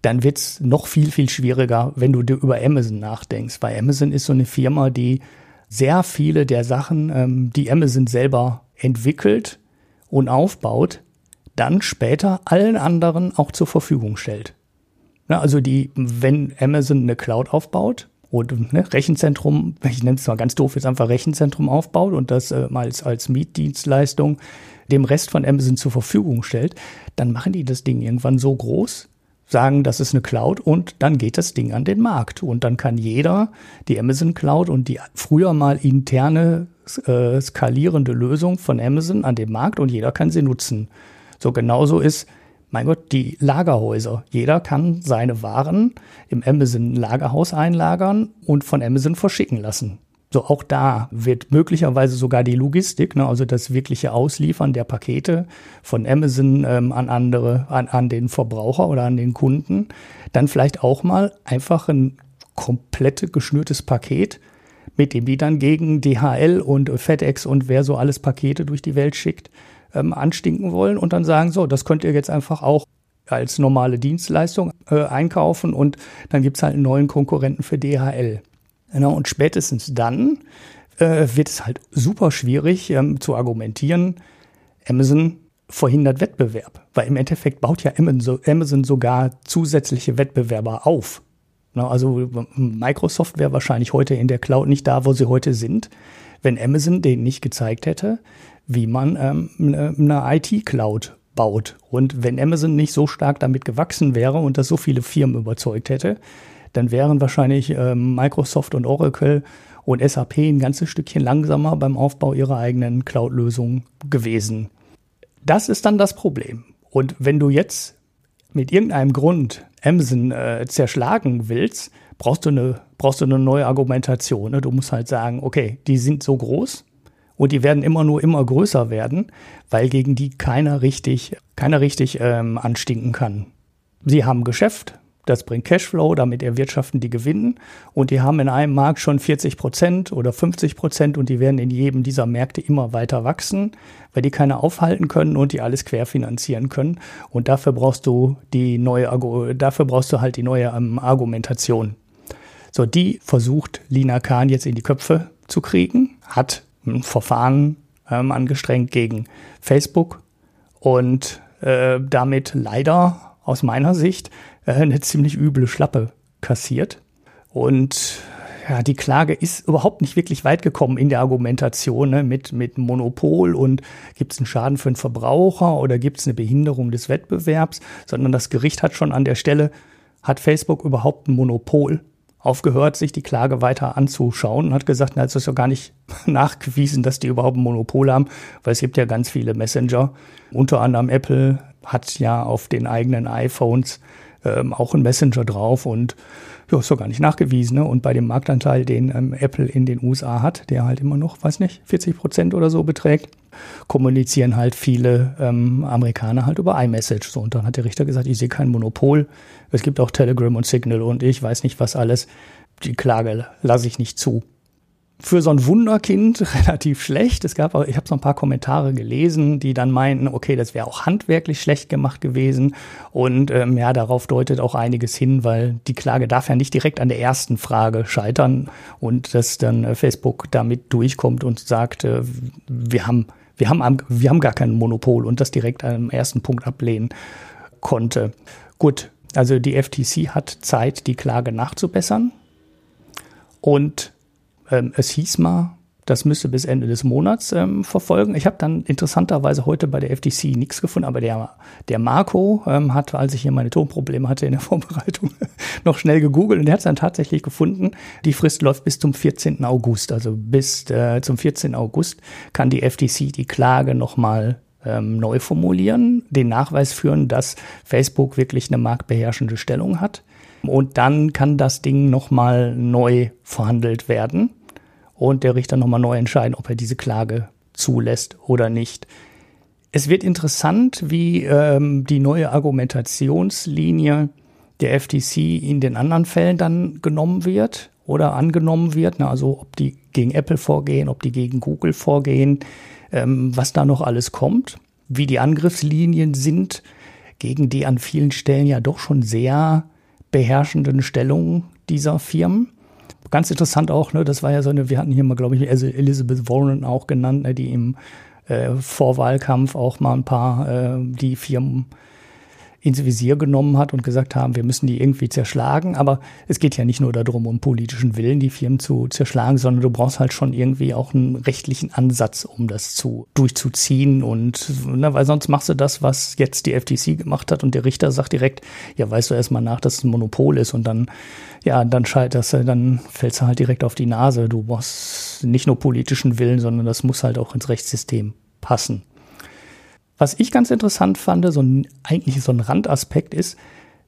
dann wird's noch viel, viel schwieriger, wenn du über Amazon nachdenkst. Weil Amazon ist so eine Firma, die sehr viele der Sachen, ähm, die Amazon selber entwickelt und aufbaut, dann später allen anderen auch zur Verfügung stellt. Also die, wenn Amazon eine Cloud aufbaut und ne, Rechenzentrum, ich nenne es mal ganz doof, jetzt einfach Rechenzentrum aufbaut und das äh, als, als Mietdienstleistung dem Rest von Amazon zur Verfügung stellt, dann machen die das Ding irgendwann so groß, sagen, das ist eine Cloud und dann geht das Ding an den Markt. Und dann kann jeder die Amazon Cloud und die früher mal interne äh, skalierende Lösung von Amazon an den Markt und jeder kann sie nutzen. So genauso ist, mein Gott, die Lagerhäuser. Jeder kann seine Waren im Amazon Lagerhaus einlagern und von Amazon verschicken lassen. So, auch da wird möglicherweise sogar die Logistik, ne, also das wirkliche Ausliefern der Pakete von Amazon ähm, an andere, an, an den Verbraucher oder an den Kunden, dann vielleicht auch mal einfach ein komplette geschnürtes Paket, mit dem die dann gegen DHL und FedEx und wer so alles Pakete durch die Welt schickt, ähm, anstinken wollen und dann sagen, so, das könnt ihr jetzt einfach auch als normale Dienstleistung äh, einkaufen und dann gibt's halt einen neuen Konkurrenten für DHL. Genau, und spätestens dann äh, wird es halt super schwierig ähm, zu argumentieren, Amazon verhindert Wettbewerb, weil im Endeffekt baut ja Amazon sogar zusätzliche Wettbewerber auf. Also Microsoft wäre wahrscheinlich heute in der Cloud nicht da, wo sie heute sind, wenn Amazon denen nicht gezeigt hätte, wie man ähm, eine IT-Cloud baut. Und wenn Amazon nicht so stark damit gewachsen wäre und das so viele Firmen überzeugt hätte, dann wären wahrscheinlich ähm, Microsoft und Oracle und SAP ein ganzes Stückchen langsamer beim Aufbau ihrer eigenen Cloud-Lösung gewesen. Das ist dann das Problem. Und wenn du jetzt mit irgendeinem Grund Amazon äh, zerschlagen willst, brauchst du eine, brauchst du eine neue Argumentation. Ne? Du musst halt sagen, okay, die sind so groß und die werden immer nur immer größer werden, weil gegen die keiner richtig, keiner richtig ähm, anstinken kann. Sie haben Geschäft, das bringt Cashflow, damit erwirtschaften die Gewinnen. Und die haben in einem Markt schon 40 Prozent oder 50 Prozent und die werden in jedem dieser Märkte immer weiter wachsen, weil die keiner aufhalten können und die alles querfinanzieren können. Und dafür brauchst du die neue, dafür brauchst du halt die neue ähm, Argumentation. So, die versucht Lina Kahn jetzt in die Köpfe zu kriegen, hat ein Verfahren ähm, angestrengt gegen Facebook und äh, damit leider aus meiner Sicht eine ziemlich üble Schlappe kassiert. Und ja, die Klage ist überhaupt nicht wirklich weit gekommen in der Argumentation ne, mit, mit Monopol und gibt es einen Schaden für den Verbraucher oder gibt es eine Behinderung des Wettbewerbs, sondern das Gericht hat schon an der Stelle, hat Facebook überhaupt ein Monopol aufgehört, sich die Klage weiter anzuschauen und hat gesagt, na, es ist ja gar nicht nachgewiesen, dass die überhaupt ein Monopol haben, weil es gibt ja ganz viele Messenger, unter anderem Apple hat ja auf den eigenen iPhones ähm, auch ein Messenger drauf und ja, ist doch gar nicht nachgewiesen. Ne? Und bei dem Marktanteil, den ähm, Apple in den USA hat, der halt immer noch, weiß nicht, 40 Prozent oder so beträgt, kommunizieren halt viele ähm, Amerikaner halt über iMessage. So, und dann hat der Richter gesagt, ich sehe kein Monopol. Es gibt auch Telegram und Signal und ich weiß nicht was alles. Die Klage lasse ich nicht zu für so ein Wunderkind relativ schlecht. Es gab auch, ich habe so ein paar Kommentare gelesen, die dann meinten, okay, das wäre auch handwerklich schlecht gemacht gewesen. Und ähm, ja, darauf deutet auch einiges hin, weil die Klage darf ja nicht direkt an der ersten Frage scheitern und dass dann äh, Facebook damit durchkommt und sagt, äh, wir haben, wir haben, wir haben gar kein Monopol und das direkt am ersten Punkt ablehnen konnte. Gut, also die FTC hat Zeit, die Klage nachzubessern. Und ähm, es hieß mal, das müsste bis Ende des Monats ähm, verfolgen. Ich habe dann interessanterweise heute bei der FTC nichts gefunden, aber der, der Marco ähm, hat, als ich hier meine Tonprobleme hatte in der Vorbereitung, noch schnell gegoogelt und der hat es dann tatsächlich gefunden. Die Frist läuft bis zum 14. August. Also bis äh, zum 14. August kann die FTC die Klage nochmal ähm, neu formulieren, den Nachweis führen, dass Facebook wirklich eine marktbeherrschende Stellung hat. Und dann kann das Ding nochmal neu verhandelt werden und der Richter nochmal neu entscheiden, ob er diese Klage zulässt oder nicht. Es wird interessant, wie ähm, die neue Argumentationslinie der FTC in den anderen Fällen dann genommen wird oder angenommen wird. Na, also ob die gegen Apple vorgehen, ob die gegen Google vorgehen, ähm, was da noch alles kommt, wie die Angriffslinien sind gegen die an vielen Stellen ja doch schon sehr beherrschenden Stellung dieser Firmen. Ganz interessant auch, ne, das war ja so eine, wir hatten hier mal, glaube ich, Elizabeth Warren auch genannt, ne, die im äh, Vorwahlkampf auch mal ein paar äh, die Firmen ins Visier genommen hat und gesagt haben, wir müssen die irgendwie zerschlagen. Aber es geht ja nicht nur darum, um politischen Willen, die Firmen zu zerschlagen, sondern du brauchst halt schon irgendwie auch einen rechtlichen Ansatz, um das zu durchzuziehen. Und ne, weil sonst machst du das, was jetzt die FTC gemacht hat und der Richter sagt direkt, ja, weißt du erstmal nach, dass es ein Monopol ist und dann, ja, dann scheiterst du, dann fällst du halt direkt auf die Nase. Du brauchst nicht nur politischen Willen, sondern das muss halt auch ins Rechtssystem passen. Was ich ganz interessant fand, so ein, eigentlich so ein Randaspekt ist,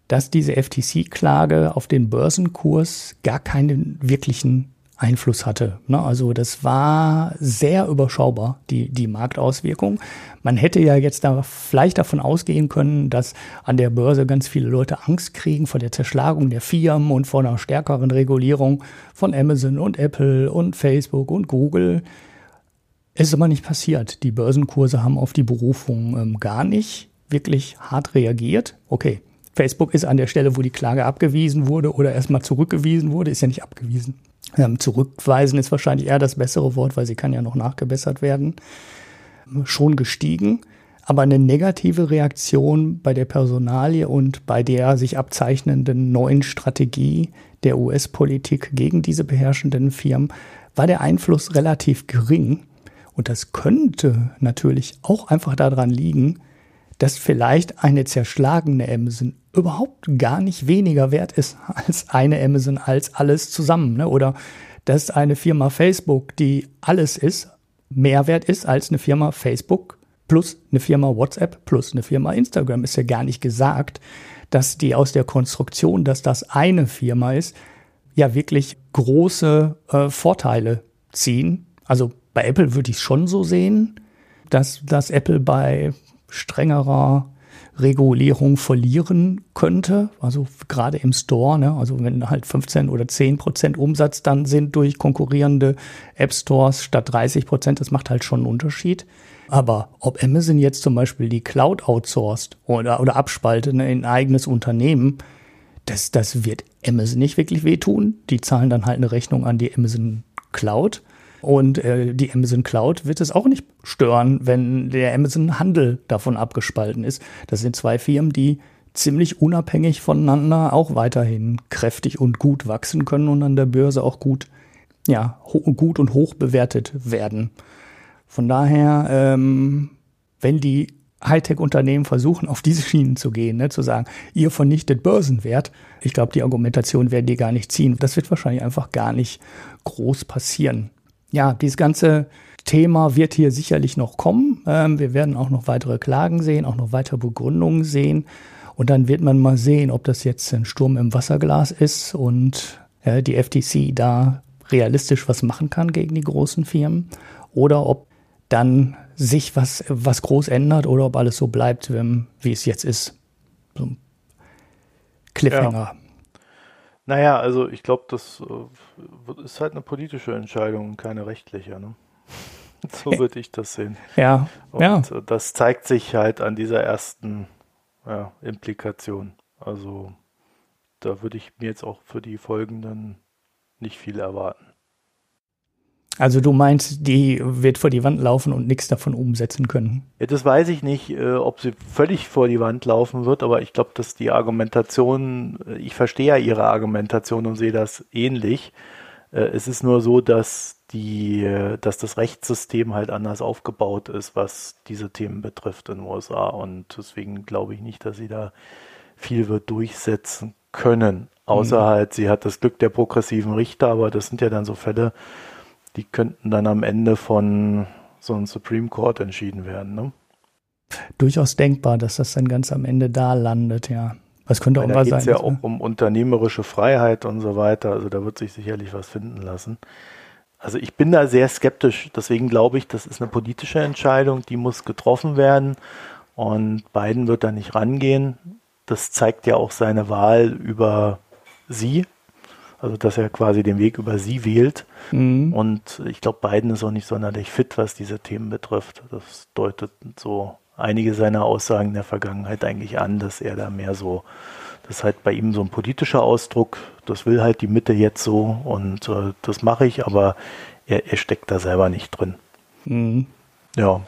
dass diese FTC-Klage auf den Börsenkurs gar keinen wirklichen Einfluss hatte. Ne? Also das war sehr überschaubar, die, die Marktauswirkung. Man hätte ja jetzt da vielleicht davon ausgehen können, dass an der Börse ganz viele Leute Angst kriegen vor der Zerschlagung der Firmen und vor einer stärkeren Regulierung von Amazon und Apple und Facebook und Google. Es ist aber nicht passiert. Die Börsenkurse haben auf die Berufung ähm, gar nicht wirklich hart reagiert. Okay, Facebook ist an der Stelle, wo die Klage abgewiesen wurde oder erstmal zurückgewiesen wurde, ist ja nicht abgewiesen. Ähm, zurückweisen ist wahrscheinlich eher das bessere Wort, weil sie kann ja noch nachgebessert werden. Schon gestiegen, aber eine negative Reaktion bei der Personalie und bei der sich abzeichnenden neuen Strategie der US-Politik gegen diese beherrschenden Firmen war der Einfluss relativ gering. Und das könnte natürlich auch einfach daran liegen, dass vielleicht eine zerschlagene Amazon überhaupt gar nicht weniger wert ist als eine Amazon als alles zusammen. Ne? Oder dass eine Firma Facebook, die alles ist, mehr wert ist als eine Firma Facebook plus eine Firma WhatsApp plus eine Firma Instagram. Ist ja gar nicht gesagt, dass die aus der Konstruktion, dass das eine Firma ist, ja wirklich große äh, Vorteile ziehen. Also bei Apple würde ich es schon so sehen, dass, dass Apple bei strengerer Regulierung verlieren könnte. Also gerade im Store, ne? also wenn halt 15 oder 10 Prozent Umsatz dann sind durch konkurrierende App Stores statt 30 Prozent, das macht halt schon einen Unterschied. Aber ob Amazon jetzt zum Beispiel die Cloud outsourced oder, oder abspaltet ne, in ein eigenes Unternehmen, das, das wird Amazon nicht wirklich wehtun. Die zahlen dann halt eine Rechnung an die Amazon Cloud. Und äh, die Amazon Cloud wird es auch nicht stören, wenn der Amazon Handel davon abgespalten ist. Das sind zwei Firmen, die ziemlich unabhängig voneinander auch weiterhin kräftig und gut wachsen können und an der Börse auch gut, ja, gut und hoch bewertet werden. Von daher, ähm, wenn die Hightech-Unternehmen versuchen, auf diese Schienen zu gehen, ne, zu sagen, ihr vernichtet Börsenwert. Ich glaube, die Argumentation werden die gar nicht ziehen. Das wird wahrscheinlich einfach gar nicht groß passieren ja, dieses ganze Thema wird hier sicherlich noch kommen. Ähm, wir werden auch noch weitere Klagen sehen, auch noch weitere Begründungen sehen. Und dann wird man mal sehen, ob das jetzt ein Sturm im Wasserglas ist und äh, die FTC da realistisch was machen kann gegen die großen Firmen oder ob dann sich was, was groß ändert oder ob alles so bleibt, wie es jetzt ist. So ein Cliffhanger. Ja. Naja, also ich glaube, das äh, ist halt eine politische Entscheidung, keine rechtliche. Ne? So würde ich das sehen. Ja. Und ja. Äh, das zeigt sich halt an dieser ersten ja, Implikation. Also da würde ich mir jetzt auch für die folgenden nicht viel erwarten. Also du meinst, die wird vor die Wand laufen und nichts davon umsetzen können? Ja, das weiß ich nicht, äh, ob sie völlig vor die Wand laufen wird, aber ich glaube, dass die Argumentation, äh, ich verstehe ja ihre Argumentation und sehe das ähnlich. Äh, es ist nur so, dass die, dass das Rechtssystem halt anders aufgebaut ist, was diese Themen betrifft in den USA und deswegen glaube ich nicht, dass sie da viel wird durchsetzen können. Außer mhm. halt, sie hat das Glück der progressiven Richter, aber das sind ja dann so Fälle, die könnten dann am Ende von so einem Supreme Court entschieden werden. Ne? Durchaus denkbar, dass das dann ganz am Ende da landet, ja. Was könnte auch mal sein. Es ja auch um unternehmerische Freiheit und so weiter. Also da wird sich sicherlich was finden lassen. Also ich bin da sehr skeptisch. Deswegen glaube ich, das ist eine politische Entscheidung, die muss getroffen werden. Und Biden wird da nicht rangehen. Das zeigt ja auch seine Wahl über sie also dass er quasi den Weg über sie wählt. Mhm. Und ich glaube, Biden ist auch nicht sonderlich fit, was diese Themen betrifft. Das deutet so einige seiner Aussagen in der Vergangenheit eigentlich an, dass er da mehr so, das ist halt bei ihm so ein politischer Ausdruck, das will halt die Mitte jetzt so und äh, das mache ich, aber er, er, steckt da selber nicht drin. Mhm. Ja.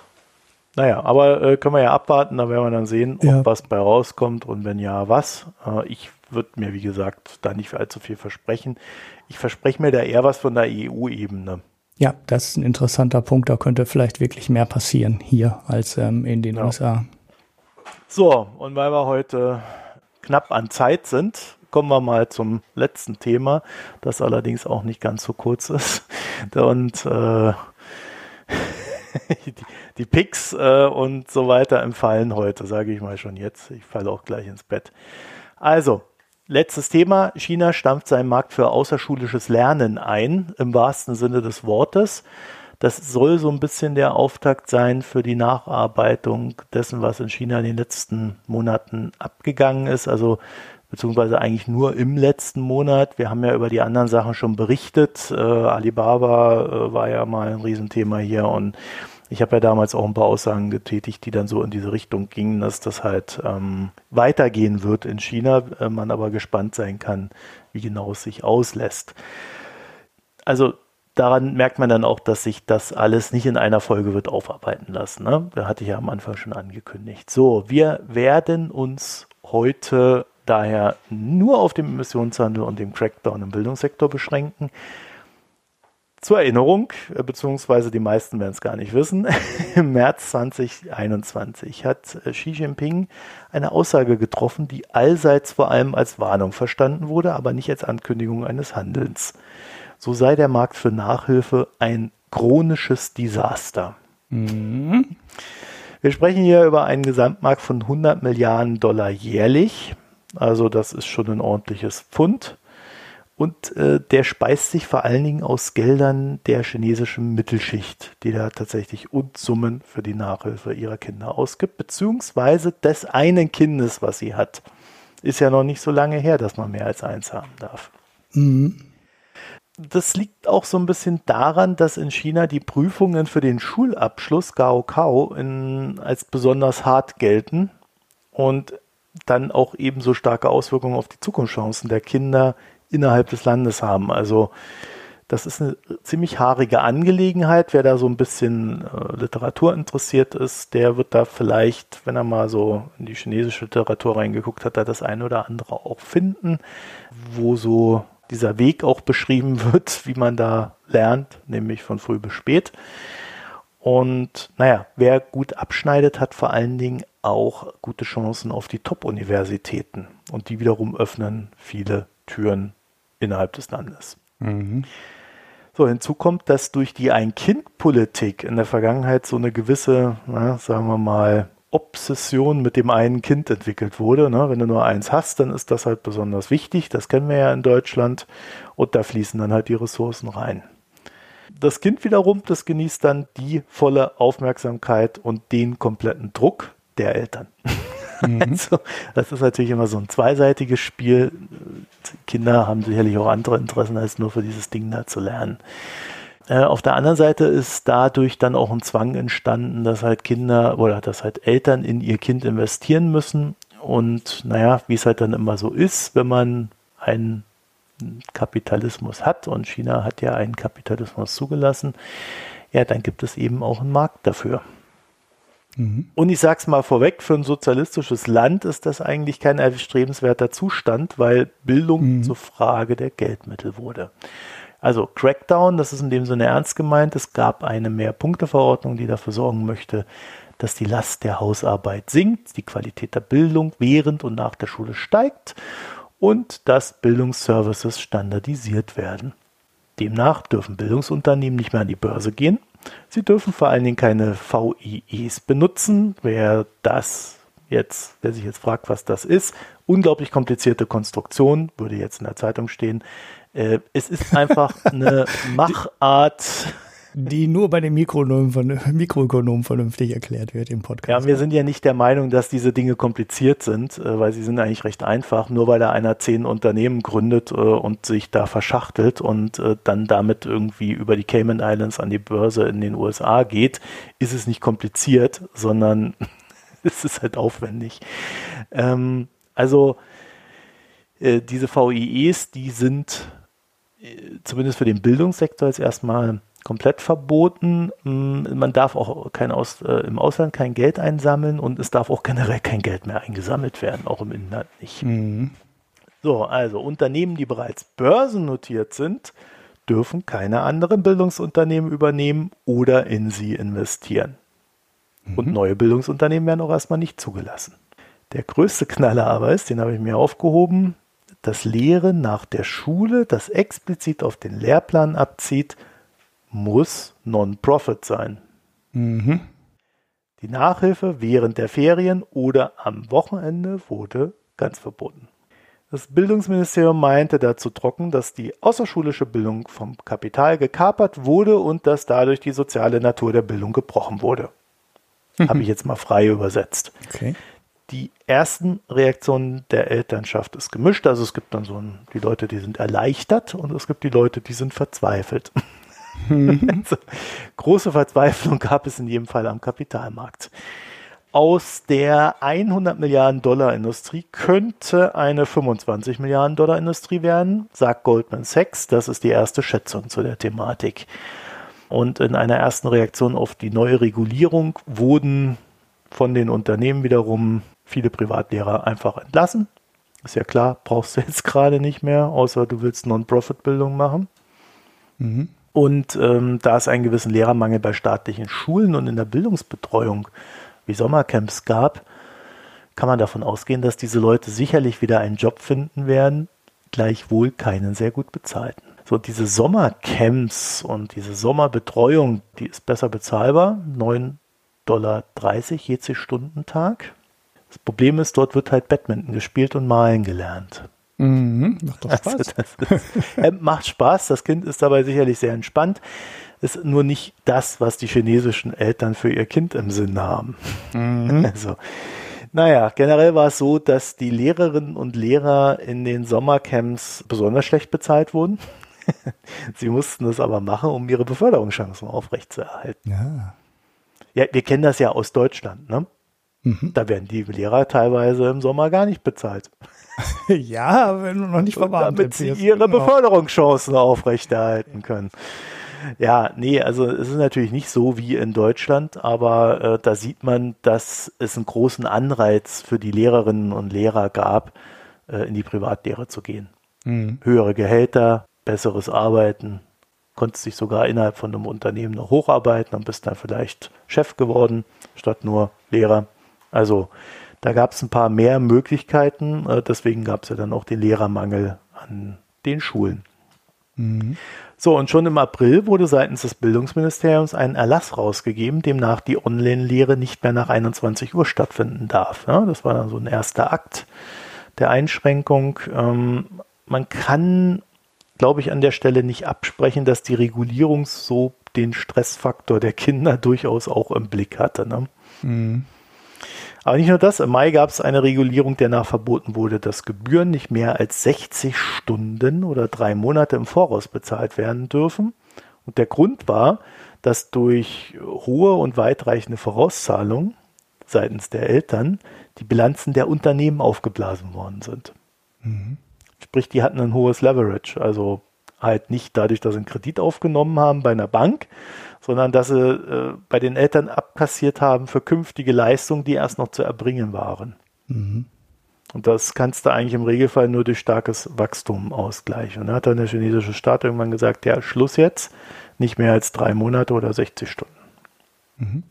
Naja, aber äh, können wir ja abwarten, da werden wir dann sehen, ob ja. was bei rauskommt und wenn ja, was. Äh, ich würde mir, wie gesagt, da nicht allzu viel versprechen. Ich verspreche mir da eher was von der EU-Ebene. Ja, das ist ein interessanter Punkt. Da könnte vielleicht wirklich mehr passieren hier als ähm, in den ja. USA. So, und weil wir heute knapp an Zeit sind, kommen wir mal zum letzten Thema, das allerdings auch nicht ganz so kurz ist. Und äh, die, die Picks äh, und so weiter empfallen heute, sage ich mal schon jetzt. Ich falle auch gleich ins Bett. Also, letztes Thema. China stampft seinen Markt für außerschulisches Lernen ein, im wahrsten Sinne des Wortes. Das soll so ein bisschen der Auftakt sein für die Nacharbeitung dessen, was in China in den letzten Monaten abgegangen ist. Also beziehungsweise eigentlich nur im letzten Monat. Wir haben ja über die anderen Sachen schon berichtet. Äh, Alibaba äh, war ja mal ein Riesenthema hier und ich habe ja damals auch ein paar Aussagen getätigt, die dann so in diese Richtung gingen, dass das halt ähm, weitergehen wird in China, äh, man aber gespannt sein kann, wie genau es sich auslässt. Also daran merkt man dann auch, dass sich das alles nicht in einer Folge wird aufarbeiten lassen. Ne? Da hatte ich ja am Anfang schon angekündigt. So, wir werden uns heute daher nur auf den Emissionshandel und den Crackdown im Bildungssektor beschränken. Zur Erinnerung, äh, beziehungsweise die meisten werden es gar nicht wissen, im März 2021 hat äh, Xi Jinping eine Aussage getroffen, die allseits vor allem als Warnung verstanden wurde, aber nicht als Ankündigung eines Handelns. So sei der Markt für Nachhilfe ein chronisches Desaster. Mhm. Wir sprechen hier über einen Gesamtmarkt von 100 Milliarden Dollar jährlich. Also das ist schon ein ordentliches Pfund. Und äh, der speist sich vor allen Dingen aus Geldern der chinesischen Mittelschicht, die da tatsächlich Unsummen für die Nachhilfe ihrer Kinder ausgibt, beziehungsweise des einen Kindes, was sie hat. Ist ja noch nicht so lange her, dass man mehr als eins haben darf. Mhm. Das liegt auch so ein bisschen daran, dass in China die Prüfungen für den Schulabschluss Gaokao in, als besonders hart gelten und dann auch ebenso starke Auswirkungen auf die Zukunftschancen der Kinder innerhalb des Landes haben. Also das ist eine ziemlich haarige Angelegenheit. Wer da so ein bisschen äh, Literatur interessiert ist, der wird da vielleicht, wenn er mal so in die chinesische Literatur reingeguckt hat, da das eine oder andere auch finden, wo so dieser Weg auch beschrieben wird, wie man da lernt, nämlich von früh bis spät. Und naja, wer gut abschneidet, hat vor allen Dingen auch gute Chancen auf die Top-Universitäten. Und die wiederum öffnen viele Türen innerhalb des Landes. Mhm. So, hinzu kommt, dass durch die Ein-Kind-Politik in der Vergangenheit so eine gewisse, na, sagen wir mal, Obsession mit dem einen Kind entwickelt wurde. Ne? Wenn du nur eins hast, dann ist das halt besonders wichtig. Das kennen wir ja in Deutschland. Und da fließen dann halt die Ressourcen rein. Das Kind wiederum, das genießt dann die volle Aufmerksamkeit und den kompletten Druck der Eltern. Mhm. Also, das ist natürlich immer so ein zweiseitiges Spiel. Kinder haben sicherlich auch andere Interessen, als nur für dieses Ding da zu lernen. Äh, auf der anderen Seite ist dadurch dann auch ein Zwang entstanden, dass halt Kinder oder dass halt Eltern in ihr Kind investieren müssen. Und naja, wie es halt dann immer so ist, wenn man einen Kapitalismus hat und China hat ja einen Kapitalismus zugelassen, ja, dann gibt es eben auch einen Markt dafür. Mhm. Und ich sage es mal vorweg, für ein sozialistisches Land ist das eigentlich kein erstrebenswerter Zustand, weil Bildung mhm. zur Frage der Geldmittel wurde. Also Crackdown, das ist in dem Sinne ernst gemeint. Es gab eine Mehrpunkteverordnung, die dafür sorgen möchte, dass die Last der Hausarbeit sinkt, die Qualität der Bildung während und nach der Schule steigt und dass Bildungsservices standardisiert werden. Demnach dürfen Bildungsunternehmen nicht mehr an die Börse gehen Sie dürfen vor allen Dingen keine VIEs benutzen. Wer das jetzt, wer sich jetzt fragt, was das ist, unglaublich komplizierte Konstruktion, würde jetzt in der Zeitung stehen. Äh, es ist einfach eine Machart die nur bei den Mikroökonomen vernünftig erklärt wird im Podcast. Ja, wir sind ja nicht der Meinung, dass diese Dinge kompliziert sind, äh, weil sie sind eigentlich recht einfach. Nur weil da einer zehn Unternehmen gründet äh, und sich da verschachtelt und äh, dann damit irgendwie über die Cayman Islands an die Börse in den USA geht, ist es nicht kompliziert, sondern es ist halt aufwendig. Ähm, also diese VIEs, die sind zumindest für den Bildungssektor jetzt erstmal komplett verboten. Mm, man darf auch kein Aus, äh, im Ausland kein Geld einsammeln und es darf auch generell kein Geld mehr eingesammelt werden, auch im Inland nicht. Mhm. So, also Unternehmen, die bereits börsennotiert sind, dürfen keine anderen Bildungsunternehmen übernehmen oder in sie investieren. Mhm. Und neue Bildungsunternehmen werden auch erstmal nicht zugelassen. Der größte Knaller aber ist, den habe ich mir aufgehoben, das Lehren nach der Schule, das explizit auf den Lehrplan abzieht, muss Non-Profit sein. Mhm. Die Nachhilfe während der Ferien oder am Wochenende wurde ganz verboten. Das Bildungsministerium meinte dazu trocken, dass die außerschulische Bildung vom Kapital gekapert wurde und dass dadurch die soziale Natur der Bildung gebrochen wurde. Mhm. Habe ich jetzt mal frei übersetzt. Okay. Die ersten Reaktionen der Elternschaft ist gemischt. Also es gibt dann so ein, die Leute, die sind erleichtert und es gibt die Leute, die sind verzweifelt. Also, große Verzweiflung gab es in jedem Fall am Kapitalmarkt aus der 100 Milliarden Dollar Industrie könnte eine 25 Milliarden Dollar Industrie werden, sagt Goldman Sachs. Das ist die erste Schätzung zu der Thematik. Und in einer ersten Reaktion auf die neue Regulierung wurden von den Unternehmen wiederum viele Privatlehrer einfach entlassen. Ist ja klar, brauchst du jetzt gerade nicht mehr, außer du willst Non-Profit-Bildung machen. Mhm. Und ähm, da es einen gewissen Lehrermangel bei staatlichen Schulen und in der Bildungsbetreuung wie Sommercamps gab, kann man davon ausgehen, dass diese Leute sicherlich wieder einen Job finden werden, gleichwohl keinen sehr gut bezahlten. So, diese Sommercamps und diese Sommerbetreuung, die ist besser bezahlbar, 9,30 Dollar je 10 Stunden Tag. Das Problem ist, dort wird halt Badminton gespielt und malen gelernt. Mhm, macht doch Spaß. Also ist, äh, macht Spaß, das Kind ist dabei sicherlich sehr entspannt ist nur nicht das, was die chinesischen Eltern für ihr Kind im Sinn haben. Mhm. Also, naja, generell war es so, dass die Lehrerinnen und Lehrer in den Sommercamps besonders schlecht bezahlt wurden. Sie mussten es aber machen, um ihre Beförderungschancen aufrechtzuerhalten. Ja. ja, wir kennen das ja aus Deutschland, ne? Mhm. Da werden die Lehrer teilweise im Sommer gar nicht bezahlt. ja, wenn du noch nicht verwarnt Damit sie ihre genau. Beförderungschancen aufrechterhalten können. Ja, nee, also es ist natürlich nicht so wie in Deutschland, aber äh, da sieht man, dass es einen großen Anreiz für die Lehrerinnen und Lehrer gab, äh, in die Privatlehre zu gehen. Mhm. Höhere Gehälter, besseres Arbeiten, konntest dich sogar innerhalb von einem Unternehmen noch hocharbeiten und bist dann vielleicht Chef geworden, statt nur Lehrer. Also da gab es ein paar mehr Möglichkeiten, äh, deswegen gab es ja dann auch den Lehrermangel an den Schulen. Mhm. So, und schon im April wurde seitens des Bildungsministeriums ein Erlass rausgegeben, demnach die Online-Lehre nicht mehr nach 21 Uhr stattfinden darf. Ja, das war dann so ein erster Akt der Einschränkung. Ähm, man kann, glaube ich, an der Stelle nicht absprechen, dass die Regulierung so den Stressfaktor der Kinder durchaus auch im Blick hatte. Ne? Mhm. Aber nicht nur das, im Mai gab es eine Regulierung, der nach verboten wurde, dass Gebühren nicht mehr als 60 Stunden oder drei Monate im Voraus bezahlt werden dürfen. Und der Grund war, dass durch hohe und weitreichende Vorauszahlungen seitens der Eltern die Bilanzen der Unternehmen aufgeblasen worden sind. Mhm. Sprich, die hatten ein hohes Leverage, also halt nicht dadurch, dass sie einen Kredit aufgenommen haben bei einer Bank, sondern dass sie äh, bei den Eltern abkassiert haben für künftige Leistungen, die erst noch zu erbringen waren. Mhm. Und das kannst du eigentlich im Regelfall nur durch starkes Wachstum ausgleichen. Und da hat dann der chinesische Staat irgendwann gesagt, ja, Schluss jetzt, nicht mehr als drei Monate oder 60 Stunden. Mhm.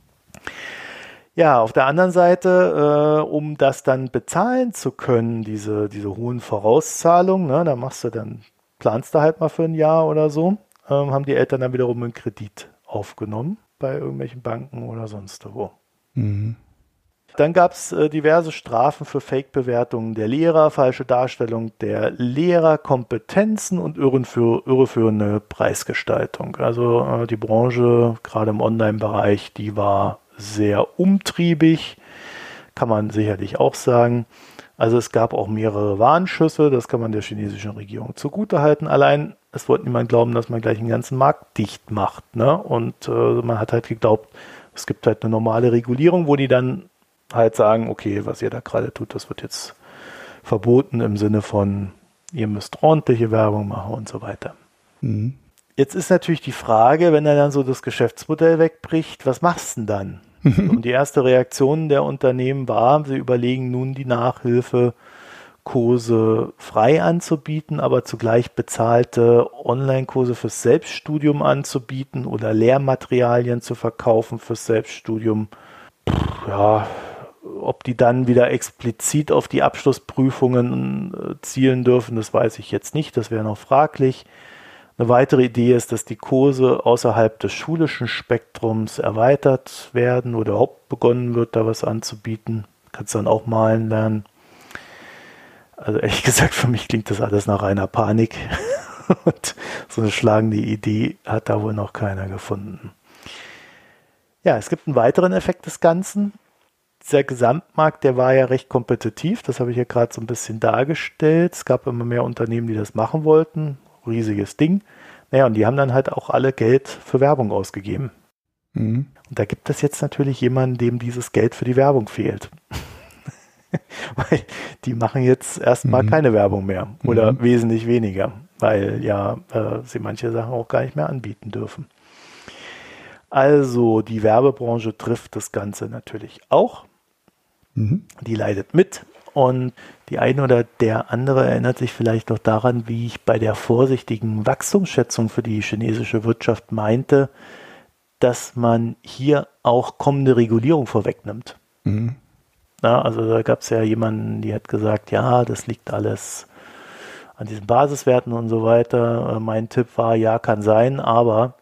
Ja, auf der anderen Seite, äh, um das dann bezahlen zu können, diese, diese hohen Vorauszahlungen, ne, da machst du dann, planst du halt mal für ein Jahr oder so, ähm, haben die Eltern dann wiederum einen Kredit aufgenommen bei irgendwelchen Banken oder sonst wo. Mhm. Dann gab es äh, diverse Strafen für Fake-Bewertungen der Lehrer, falsche Darstellung der Lehrerkompetenzen und irreführ irreführende Preisgestaltung. Also äh, die Branche, gerade im Online-Bereich, die war sehr umtriebig, kann man sicherlich auch sagen. Also es gab auch mehrere Warnschüsse, das kann man der chinesischen Regierung zugutehalten. Allein es wollte niemand glauben, dass man gleich einen ganzen Markt dicht macht. Ne? Und äh, man hat halt geglaubt, es gibt halt eine normale Regulierung, wo die dann halt sagen, okay, was ihr da gerade tut, das wird jetzt verboten im Sinne von, ihr müsst ordentliche Werbung machen und so weiter. Mhm. Jetzt ist natürlich die Frage, wenn er dann so das Geschäftsmodell wegbricht, was machst du denn dann? und die erste Reaktion der Unternehmen war, sie überlegen nun die Nachhilfe Kurse frei anzubieten, aber zugleich bezahlte Online-Kurse fürs Selbststudium anzubieten oder Lehrmaterialien zu verkaufen fürs Selbststudium. Puh, ja, ob die dann wieder explizit auf die Abschlussprüfungen äh, zielen dürfen, das weiß ich jetzt nicht, das wäre noch fraglich. Eine weitere Idee ist, dass die Kurse außerhalb des schulischen Spektrums erweitert werden oder überhaupt begonnen wird, da was anzubieten. Kannst dann auch malen lernen. Also ehrlich gesagt, für mich klingt das alles nach reiner Panik. Und so eine schlagende Idee hat da wohl noch keiner gefunden. Ja, es gibt einen weiteren Effekt des Ganzen. Dieser Gesamtmarkt, der war ja recht kompetitiv. Das habe ich ja gerade so ein bisschen dargestellt. Es gab immer mehr Unternehmen, die das machen wollten. Riesiges Ding. Naja, und die haben dann halt auch alle Geld für Werbung ausgegeben. Mhm. Und da gibt es jetzt natürlich jemanden, dem dieses Geld für die Werbung fehlt. weil die machen jetzt erstmal mhm. keine Werbung mehr oder mhm. wesentlich weniger, weil ja äh, sie manche Sachen auch gar nicht mehr anbieten dürfen. Also die Werbebranche trifft das Ganze natürlich auch. Mhm. Die leidet mit. Und die eine oder der andere erinnert sich vielleicht noch daran, wie ich bei der vorsichtigen Wachstumsschätzung für die chinesische Wirtschaft meinte, dass man hier auch kommende Regulierung vorwegnimmt. Mhm. Na, also da gab es ja jemanden, die hat gesagt, ja, das liegt alles an diesen Basiswerten und so weiter. Äh, mein Tipp war, ja, kann sein, aber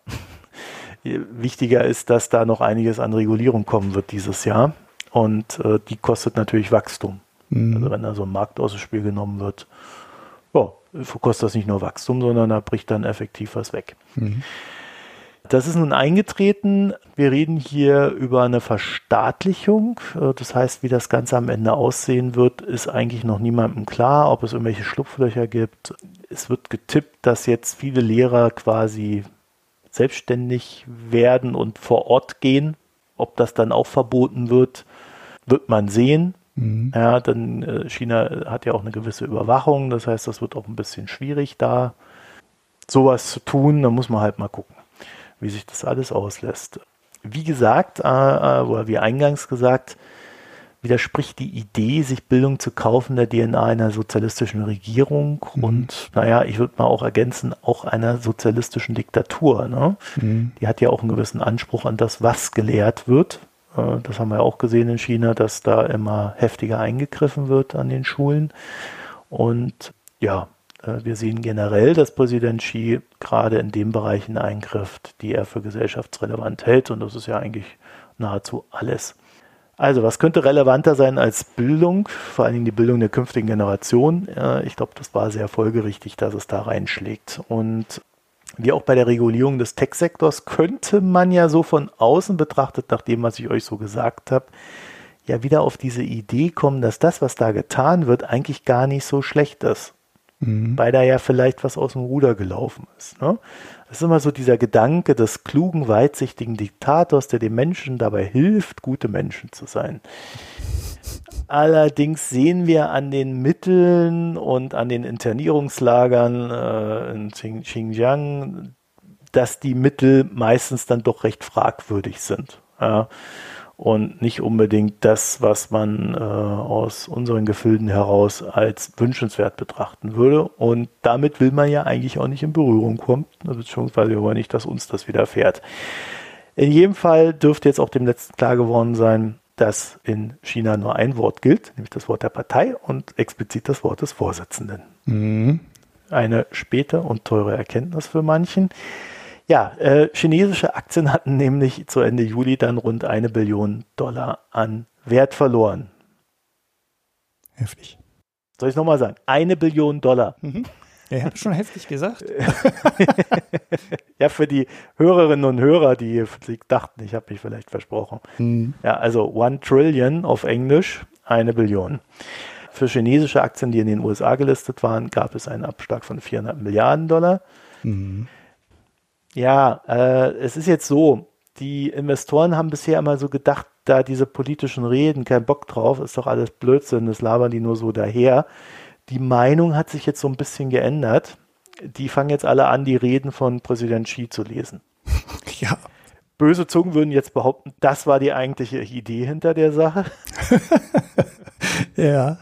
wichtiger ist, dass da noch einiges an Regulierung kommen wird dieses Jahr. Und äh, die kostet natürlich Wachstum. Mhm. Also wenn da so ein Markt aus dem Spiel genommen wird, ja, kostet das nicht nur Wachstum, sondern da bricht dann effektiv was weg. Mhm. Das ist nun eingetreten. Wir reden hier über eine Verstaatlichung. Äh, das heißt, wie das Ganze am Ende aussehen wird, ist eigentlich noch niemandem klar, ob es irgendwelche Schlupflöcher gibt. Es wird getippt, dass jetzt viele Lehrer quasi selbstständig werden und vor Ort gehen. Ob das dann auch verboten wird, wird man sehen. Mhm. Ja, dann äh, China hat ja auch eine gewisse Überwachung. Das heißt, das wird auch ein bisschen schwierig da sowas zu tun. Da muss man halt mal gucken wie sich das alles auslässt. Wie gesagt, äh, äh, oder wie eingangs gesagt, widerspricht die Idee, sich Bildung zu kaufen, der DNA einer sozialistischen Regierung mhm. und, naja, ich würde mal auch ergänzen, auch einer sozialistischen Diktatur. Ne? Mhm. Die hat ja auch einen gewissen Anspruch an das, was gelehrt wird. Äh, das haben wir auch gesehen in China, dass da immer heftiger eingegriffen wird an den Schulen. Und ja, wir sehen generell, dass Präsident Xi gerade in den Bereichen eingriff, die er für gesellschaftsrelevant hält. Und das ist ja eigentlich nahezu alles. Also, was könnte relevanter sein als Bildung, vor allen Dingen die Bildung der künftigen Generation? Äh, ich glaube, das war sehr folgerichtig, dass es da reinschlägt. Und wie auch bei der Regulierung des Tech-Sektors könnte man ja so von außen betrachtet, nach dem, was ich euch so gesagt habe, ja wieder auf diese Idee kommen, dass das, was da getan wird, eigentlich gar nicht so schlecht ist mhm. weil da ja vielleicht was aus dem Ruder gelaufen ist. Ne? Das ist immer so dieser Gedanke des klugen, weitsichtigen Diktators, der den Menschen dabei hilft, gute Menschen zu sein. Allerdings sehen wir an den Mitteln und an den Internierungslagern äh, in Xinjiang, dass die Mittel meistens dann doch recht fragwürdig sind. Ja und nicht unbedingt das, was man äh, aus unseren Gefilden heraus als wünschenswert betrachten würde. Und damit will man ja eigentlich auch nicht in Berührung kommen, beziehungsweise wir wollen nicht, dass uns das widerfährt. In jedem Fall dürfte jetzt auch dem letzten klar geworden sein, dass in China nur ein Wort gilt, nämlich das Wort der Partei und explizit das Wort des Vorsitzenden. Mhm. Eine späte und teure Erkenntnis für manchen. Ja, äh, chinesische Aktien hatten nämlich zu Ende Juli dann rund eine Billion Dollar an Wert verloren. Heftig. Soll ich es nochmal sagen? Eine Billion Dollar. Mhm. Ja, ich habe schon heftig gesagt. ja, für die Hörerinnen und Hörer, die dachten, ich habe mich vielleicht versprochen. Mhm. Ja, also One Trillion auf Englisch, eine Billion. Für chinesische Aktien, die in den USA gelistet waren, gab es einen Abschlag von 400 Milliarden Dollar. Mhm. Ja, äh, es ist jetzt so, die Investoren haben bisher immer so gedacht, da diese politischen Reden, kein Bock drauf, ist doch alles Blödsinn, das labern die nur so daher. Die Meinung hat sich jetzt so ein bisschen geändert. Die fangen jetzt alle an, die Reden von Präsident Xi zu lesen. Ja. Böse Zungen würden jetzt behaupten, das war die eigentliche Idee hinter der Sache. ja.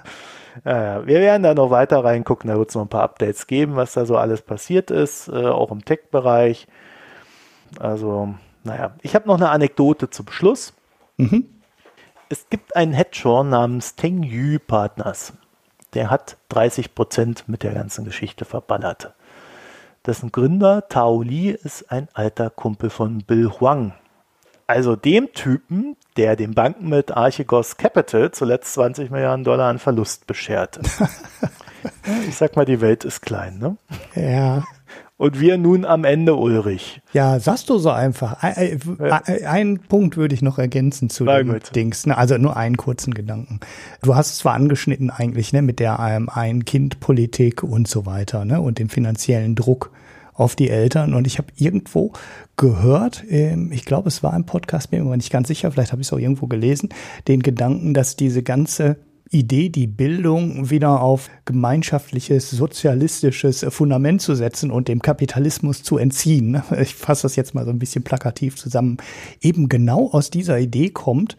Ja, wir werden da noch weiter reingucken, da wird es noch ein paar Updates geben, was da so alles passiert ist, äh, auch im Tech-Bereich. Also, naja, ich habe noch eine Anekdote zum Schluss. Mhm. Es gibt einen Hedgefonds namens Tengyu Partners. Der hat 30 Prozent mit der ganzen Geschichte verballert. Dessen Gründer Tao Li ist ein alter Kumpel von Bill Huang. Also dem Typen, der den Banken mit Archegos Capital zuletzt 20 Milliarden Dollar an Verlust bescherte. Ich sag mal, die Welt ist klein, ne? Ja. Und wir nun am Ende, Ulrich. Ja, sagst du so einfach. Ein, ein, ein Punkt würde ich noch ergänzen zu Na dem. Dings. Ne? Also nur einen kurzen Gedanken. Du hast es zwar angeschnitten eigentlich, ne, mit der ähm, Ein-Kind-Politik und so weiter, ne, und dem finanziellen Druck auf die Eltern. Und ich habe irgendwo gehört, ich glaube, es war ein Podcast, bin mir aber nicht ganz sicher, vielleicht habe ich es auch irgendwo gelesen, den Gedanken, dass diese ganze Idee, die Bildung wieder auf gemeinschaftliches, sozialistisches Fundament zu setzen und dem Kapitalismus zu entziehen. ne? Ich fasse das jetzt mal so ein bisschen plakativ zusammen. Eben genau aus dieser Idee kommt,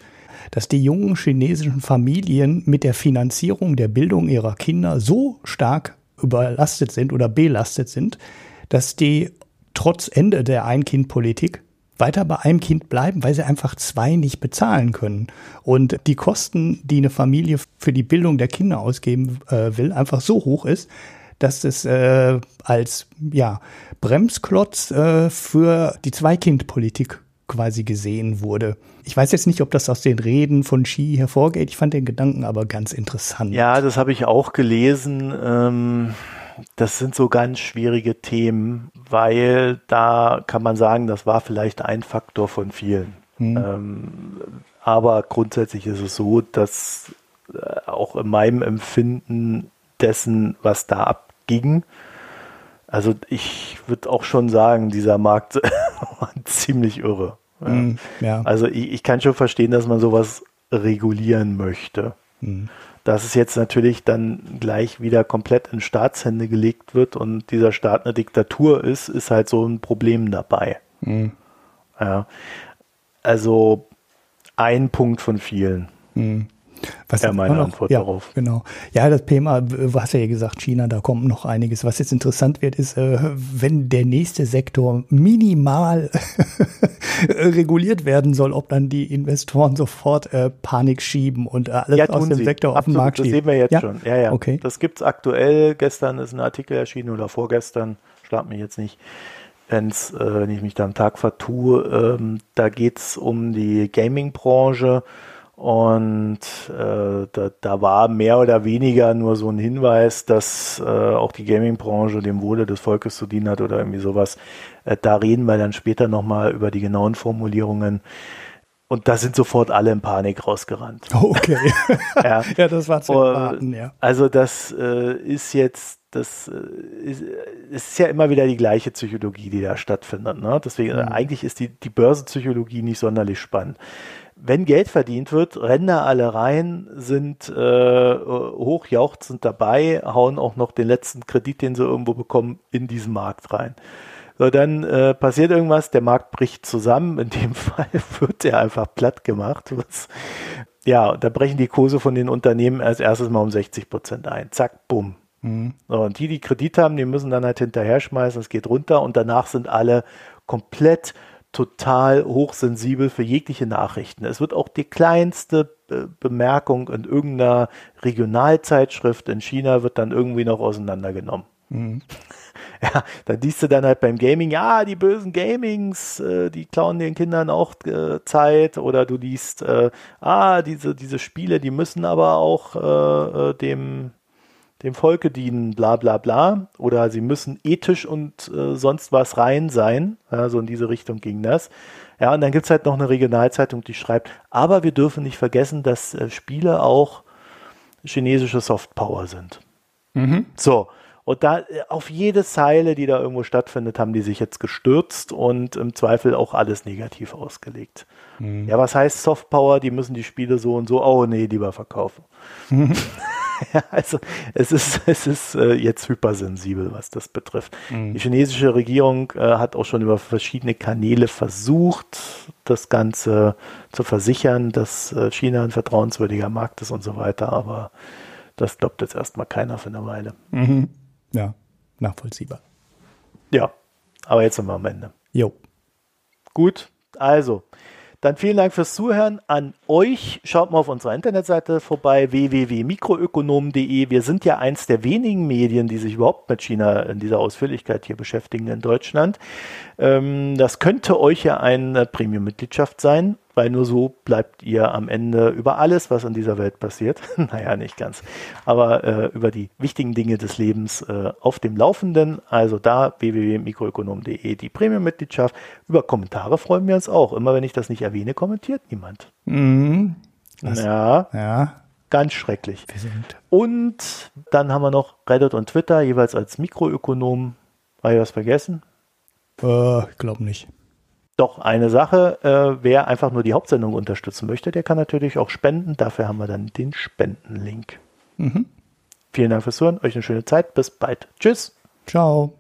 dass die jungen chinesischen Familien mit der Finanzierung der Bildung ihrer Kinder so stark überlastet sind oder belastet sind, dass die trotz Ende der Ein-Kind-Politik weiter bei einem Kind bleiben, weil sie einfach zwei nicht bezahlen können. Und die Kosten, die eine Familie für die Bildung der Kinder ausgeben äh, will, einfach so hoch ist, dass es äh, als ja, Bremsklotz äh, für die Zwei-Kind-Politik quasi gesehen wurde. Ich weiß jetzt nicht, ob das aus den Reden von Xi hervorgeht. Ich fand den Gedanken aber ganz interessant. Ja, das habe ich auch gelesen. Ähm, das sind so ganz schwierige Themen, weil da kann man sagen, das war vielleicht ein Faktor von vielen. Ähm, aber grundsätzlich ist es so, dass äh, auch in meinem Empfinden dessen, was da abging, also ich würde auch schon sagen, dieser Markt war ziemlich irre. Ja. Hm, ja. Also ich, ich kann schon verstehen, dass man sowas regulieren möchte. Dass es jetzt natürlich dann gleich wieder komplett in Staatshände gelegt wird und dieser Staat eine Diktatur ist, ist halt so ein Problem dabei. Hm, Ja. Also ein Punkt von vielen. Was Ja, meine noch- Antwort ja, darauf. Genau. Ja, das du hast ja gesagt, China, da kommt noch einiges. Was jetzt interessant wird, ist, äh, wenn der nächste Sektor minimal reguliert werden soll, ob dann die Investoren sofort äh, Panik schieben und äh, alles Ja, aus dem sie. Sektor auf den Absolut, Markt Das schieben. sehen wir jetzt ja? schon. Ja, ja. Okay. Das gibt's aktuell. Gestern ist ein Artikel erschienen oder vorgestern. Schlag mich jetzt nicht, wenn's, äh, wenn ich mich da am Tag vertue. Ähm, da geht's um die Gaming-Branche. Und äh, da, da war mehr oder weniger nur so ein Hinweis, dass äh, auch die Gaming-Branche dem Wohle des Volkes zu dienen hat oder irgendwie sowas. Äh, da reden wir dann später nochmal über die genauen Formulierungen. Und da sind sofort alle in Panik rausgerannt. Okay. Ja. ja, das war zu Oh, erwarten, ja. Also das äh, ist jetzt, das äh, ist, ist ja immer wieder die gleiche Psychologie, die da stattfindet. Ne? Deswegen, Mhm. eigentlich ist die, die Börsenpsychologie nicht sonderlich spannend. Wenn Geld verdient wird, rennen da alle rein, sind äh, hochjauchzend dabei, hauen auch noch den letzten Kredit, den sie irgendwo bekommen, in diesen Markt rein. So, dann äh, passiert irgendwas, der Markt bricht zusammen. In dem Fall wird er einfach platt gemacht. Was, ja, da brechen die Kurse von den Unternehmen als erstes mal um 60 Prozent ein. Zack, bumm. So, und die, die Kredit haben, die müssen dann halt hinterher schmeißen, es geht runter und danach sind alle komplett total hochsensibel für jegliche Nachrichten. Es wird auch die kleinste äh, Bemerkung in irgendeiner Regionalzeitschrift in China wird dann irgendwie noch auseinandergenommen. Ja, da liest du dann halt beim Gaming, ja, die bösen Gamings, äh, die klauen den Kindern auch äh, Zeit oder du liest, äh, ah, diese, diese Spiele, die müssen aber auch äh, äh, dem, dem Volke dienen, bla bla bla. Oder sie müssen ethisch und äh, sonst was rein sein. Ja, so in diese Richtung ging das. Ja, und dann gibt's halt noch eine Regionalzeitung, die schreibt, aber wir dürfen nicht vergessen, dass äh, Spiele auch chinesische Softpower sind. So. Und da äh, auf jede Zeile, die da irgendwo stattfindet, haben die sich jetzt gestürzt und im Zweifel auch alles negativ ausgelegt. Ja, was heißt Softpower? Die müssen die Spiele so und so, oh nee, lieber verkaufen. ja, also es ist, es ist äh, jetzt hypersensibel, was das betrifft. Die chinesische Regierung äh, hat auch schon über verschiedene Kanäle versucht, das Ganze zu versichern, dass äh, China ein vertrauenswürdiger Markt ist und so weiter, aber das glaubt jetzt erstmal keiner für eine Weile. Ja, nachvollziehbar. Ja, aber jetzt sind wir am Ende. Jo. Gut, also, dann vielen Dank fürs Zuhören an euch. Schaut mal auf unserer Internetseite vorbei, www.mikroökonomen.de. Wir sind ja eins der wenigen Medien, die sich überhaupt mit China in dieser Ausführlichkeit hier beschäftigen in Deutschland. Ähm, das könnte euch ja eine Premium-Mitgliedschaft sein, weil nur so bleibt ihr am Ende über alles, was in dieser Welt passiert, naja, nicht ganz, aber äh, über die wichtigen Dinge des Lebens äh, auf dem Laufenden. Also da www.mikroökonom.de die Premium-Mitgliedschaft. Über Kommentare freuen wir uns auch. Immer wenn ich das nicht erwähne, kommentiert niemand. Mhm. ja. Ja. Ganz schrecklich. Wir sind Und dann haben wir noch Reddit und Twitter, jeweils als Mikroökonom. Habe ich was vergessen? Äh, ich glaube nicht. Doch, eine Sache, äh, wer einfach nur die Hauptsendung unterstützen möchte, der kann natürlich auch spenden. Dafür haben wir dann den Spendenlink. Mhm. Vielen Dank fürs Hören, euch eine schöne Zeit, bis bald. Tschüss. Ciao.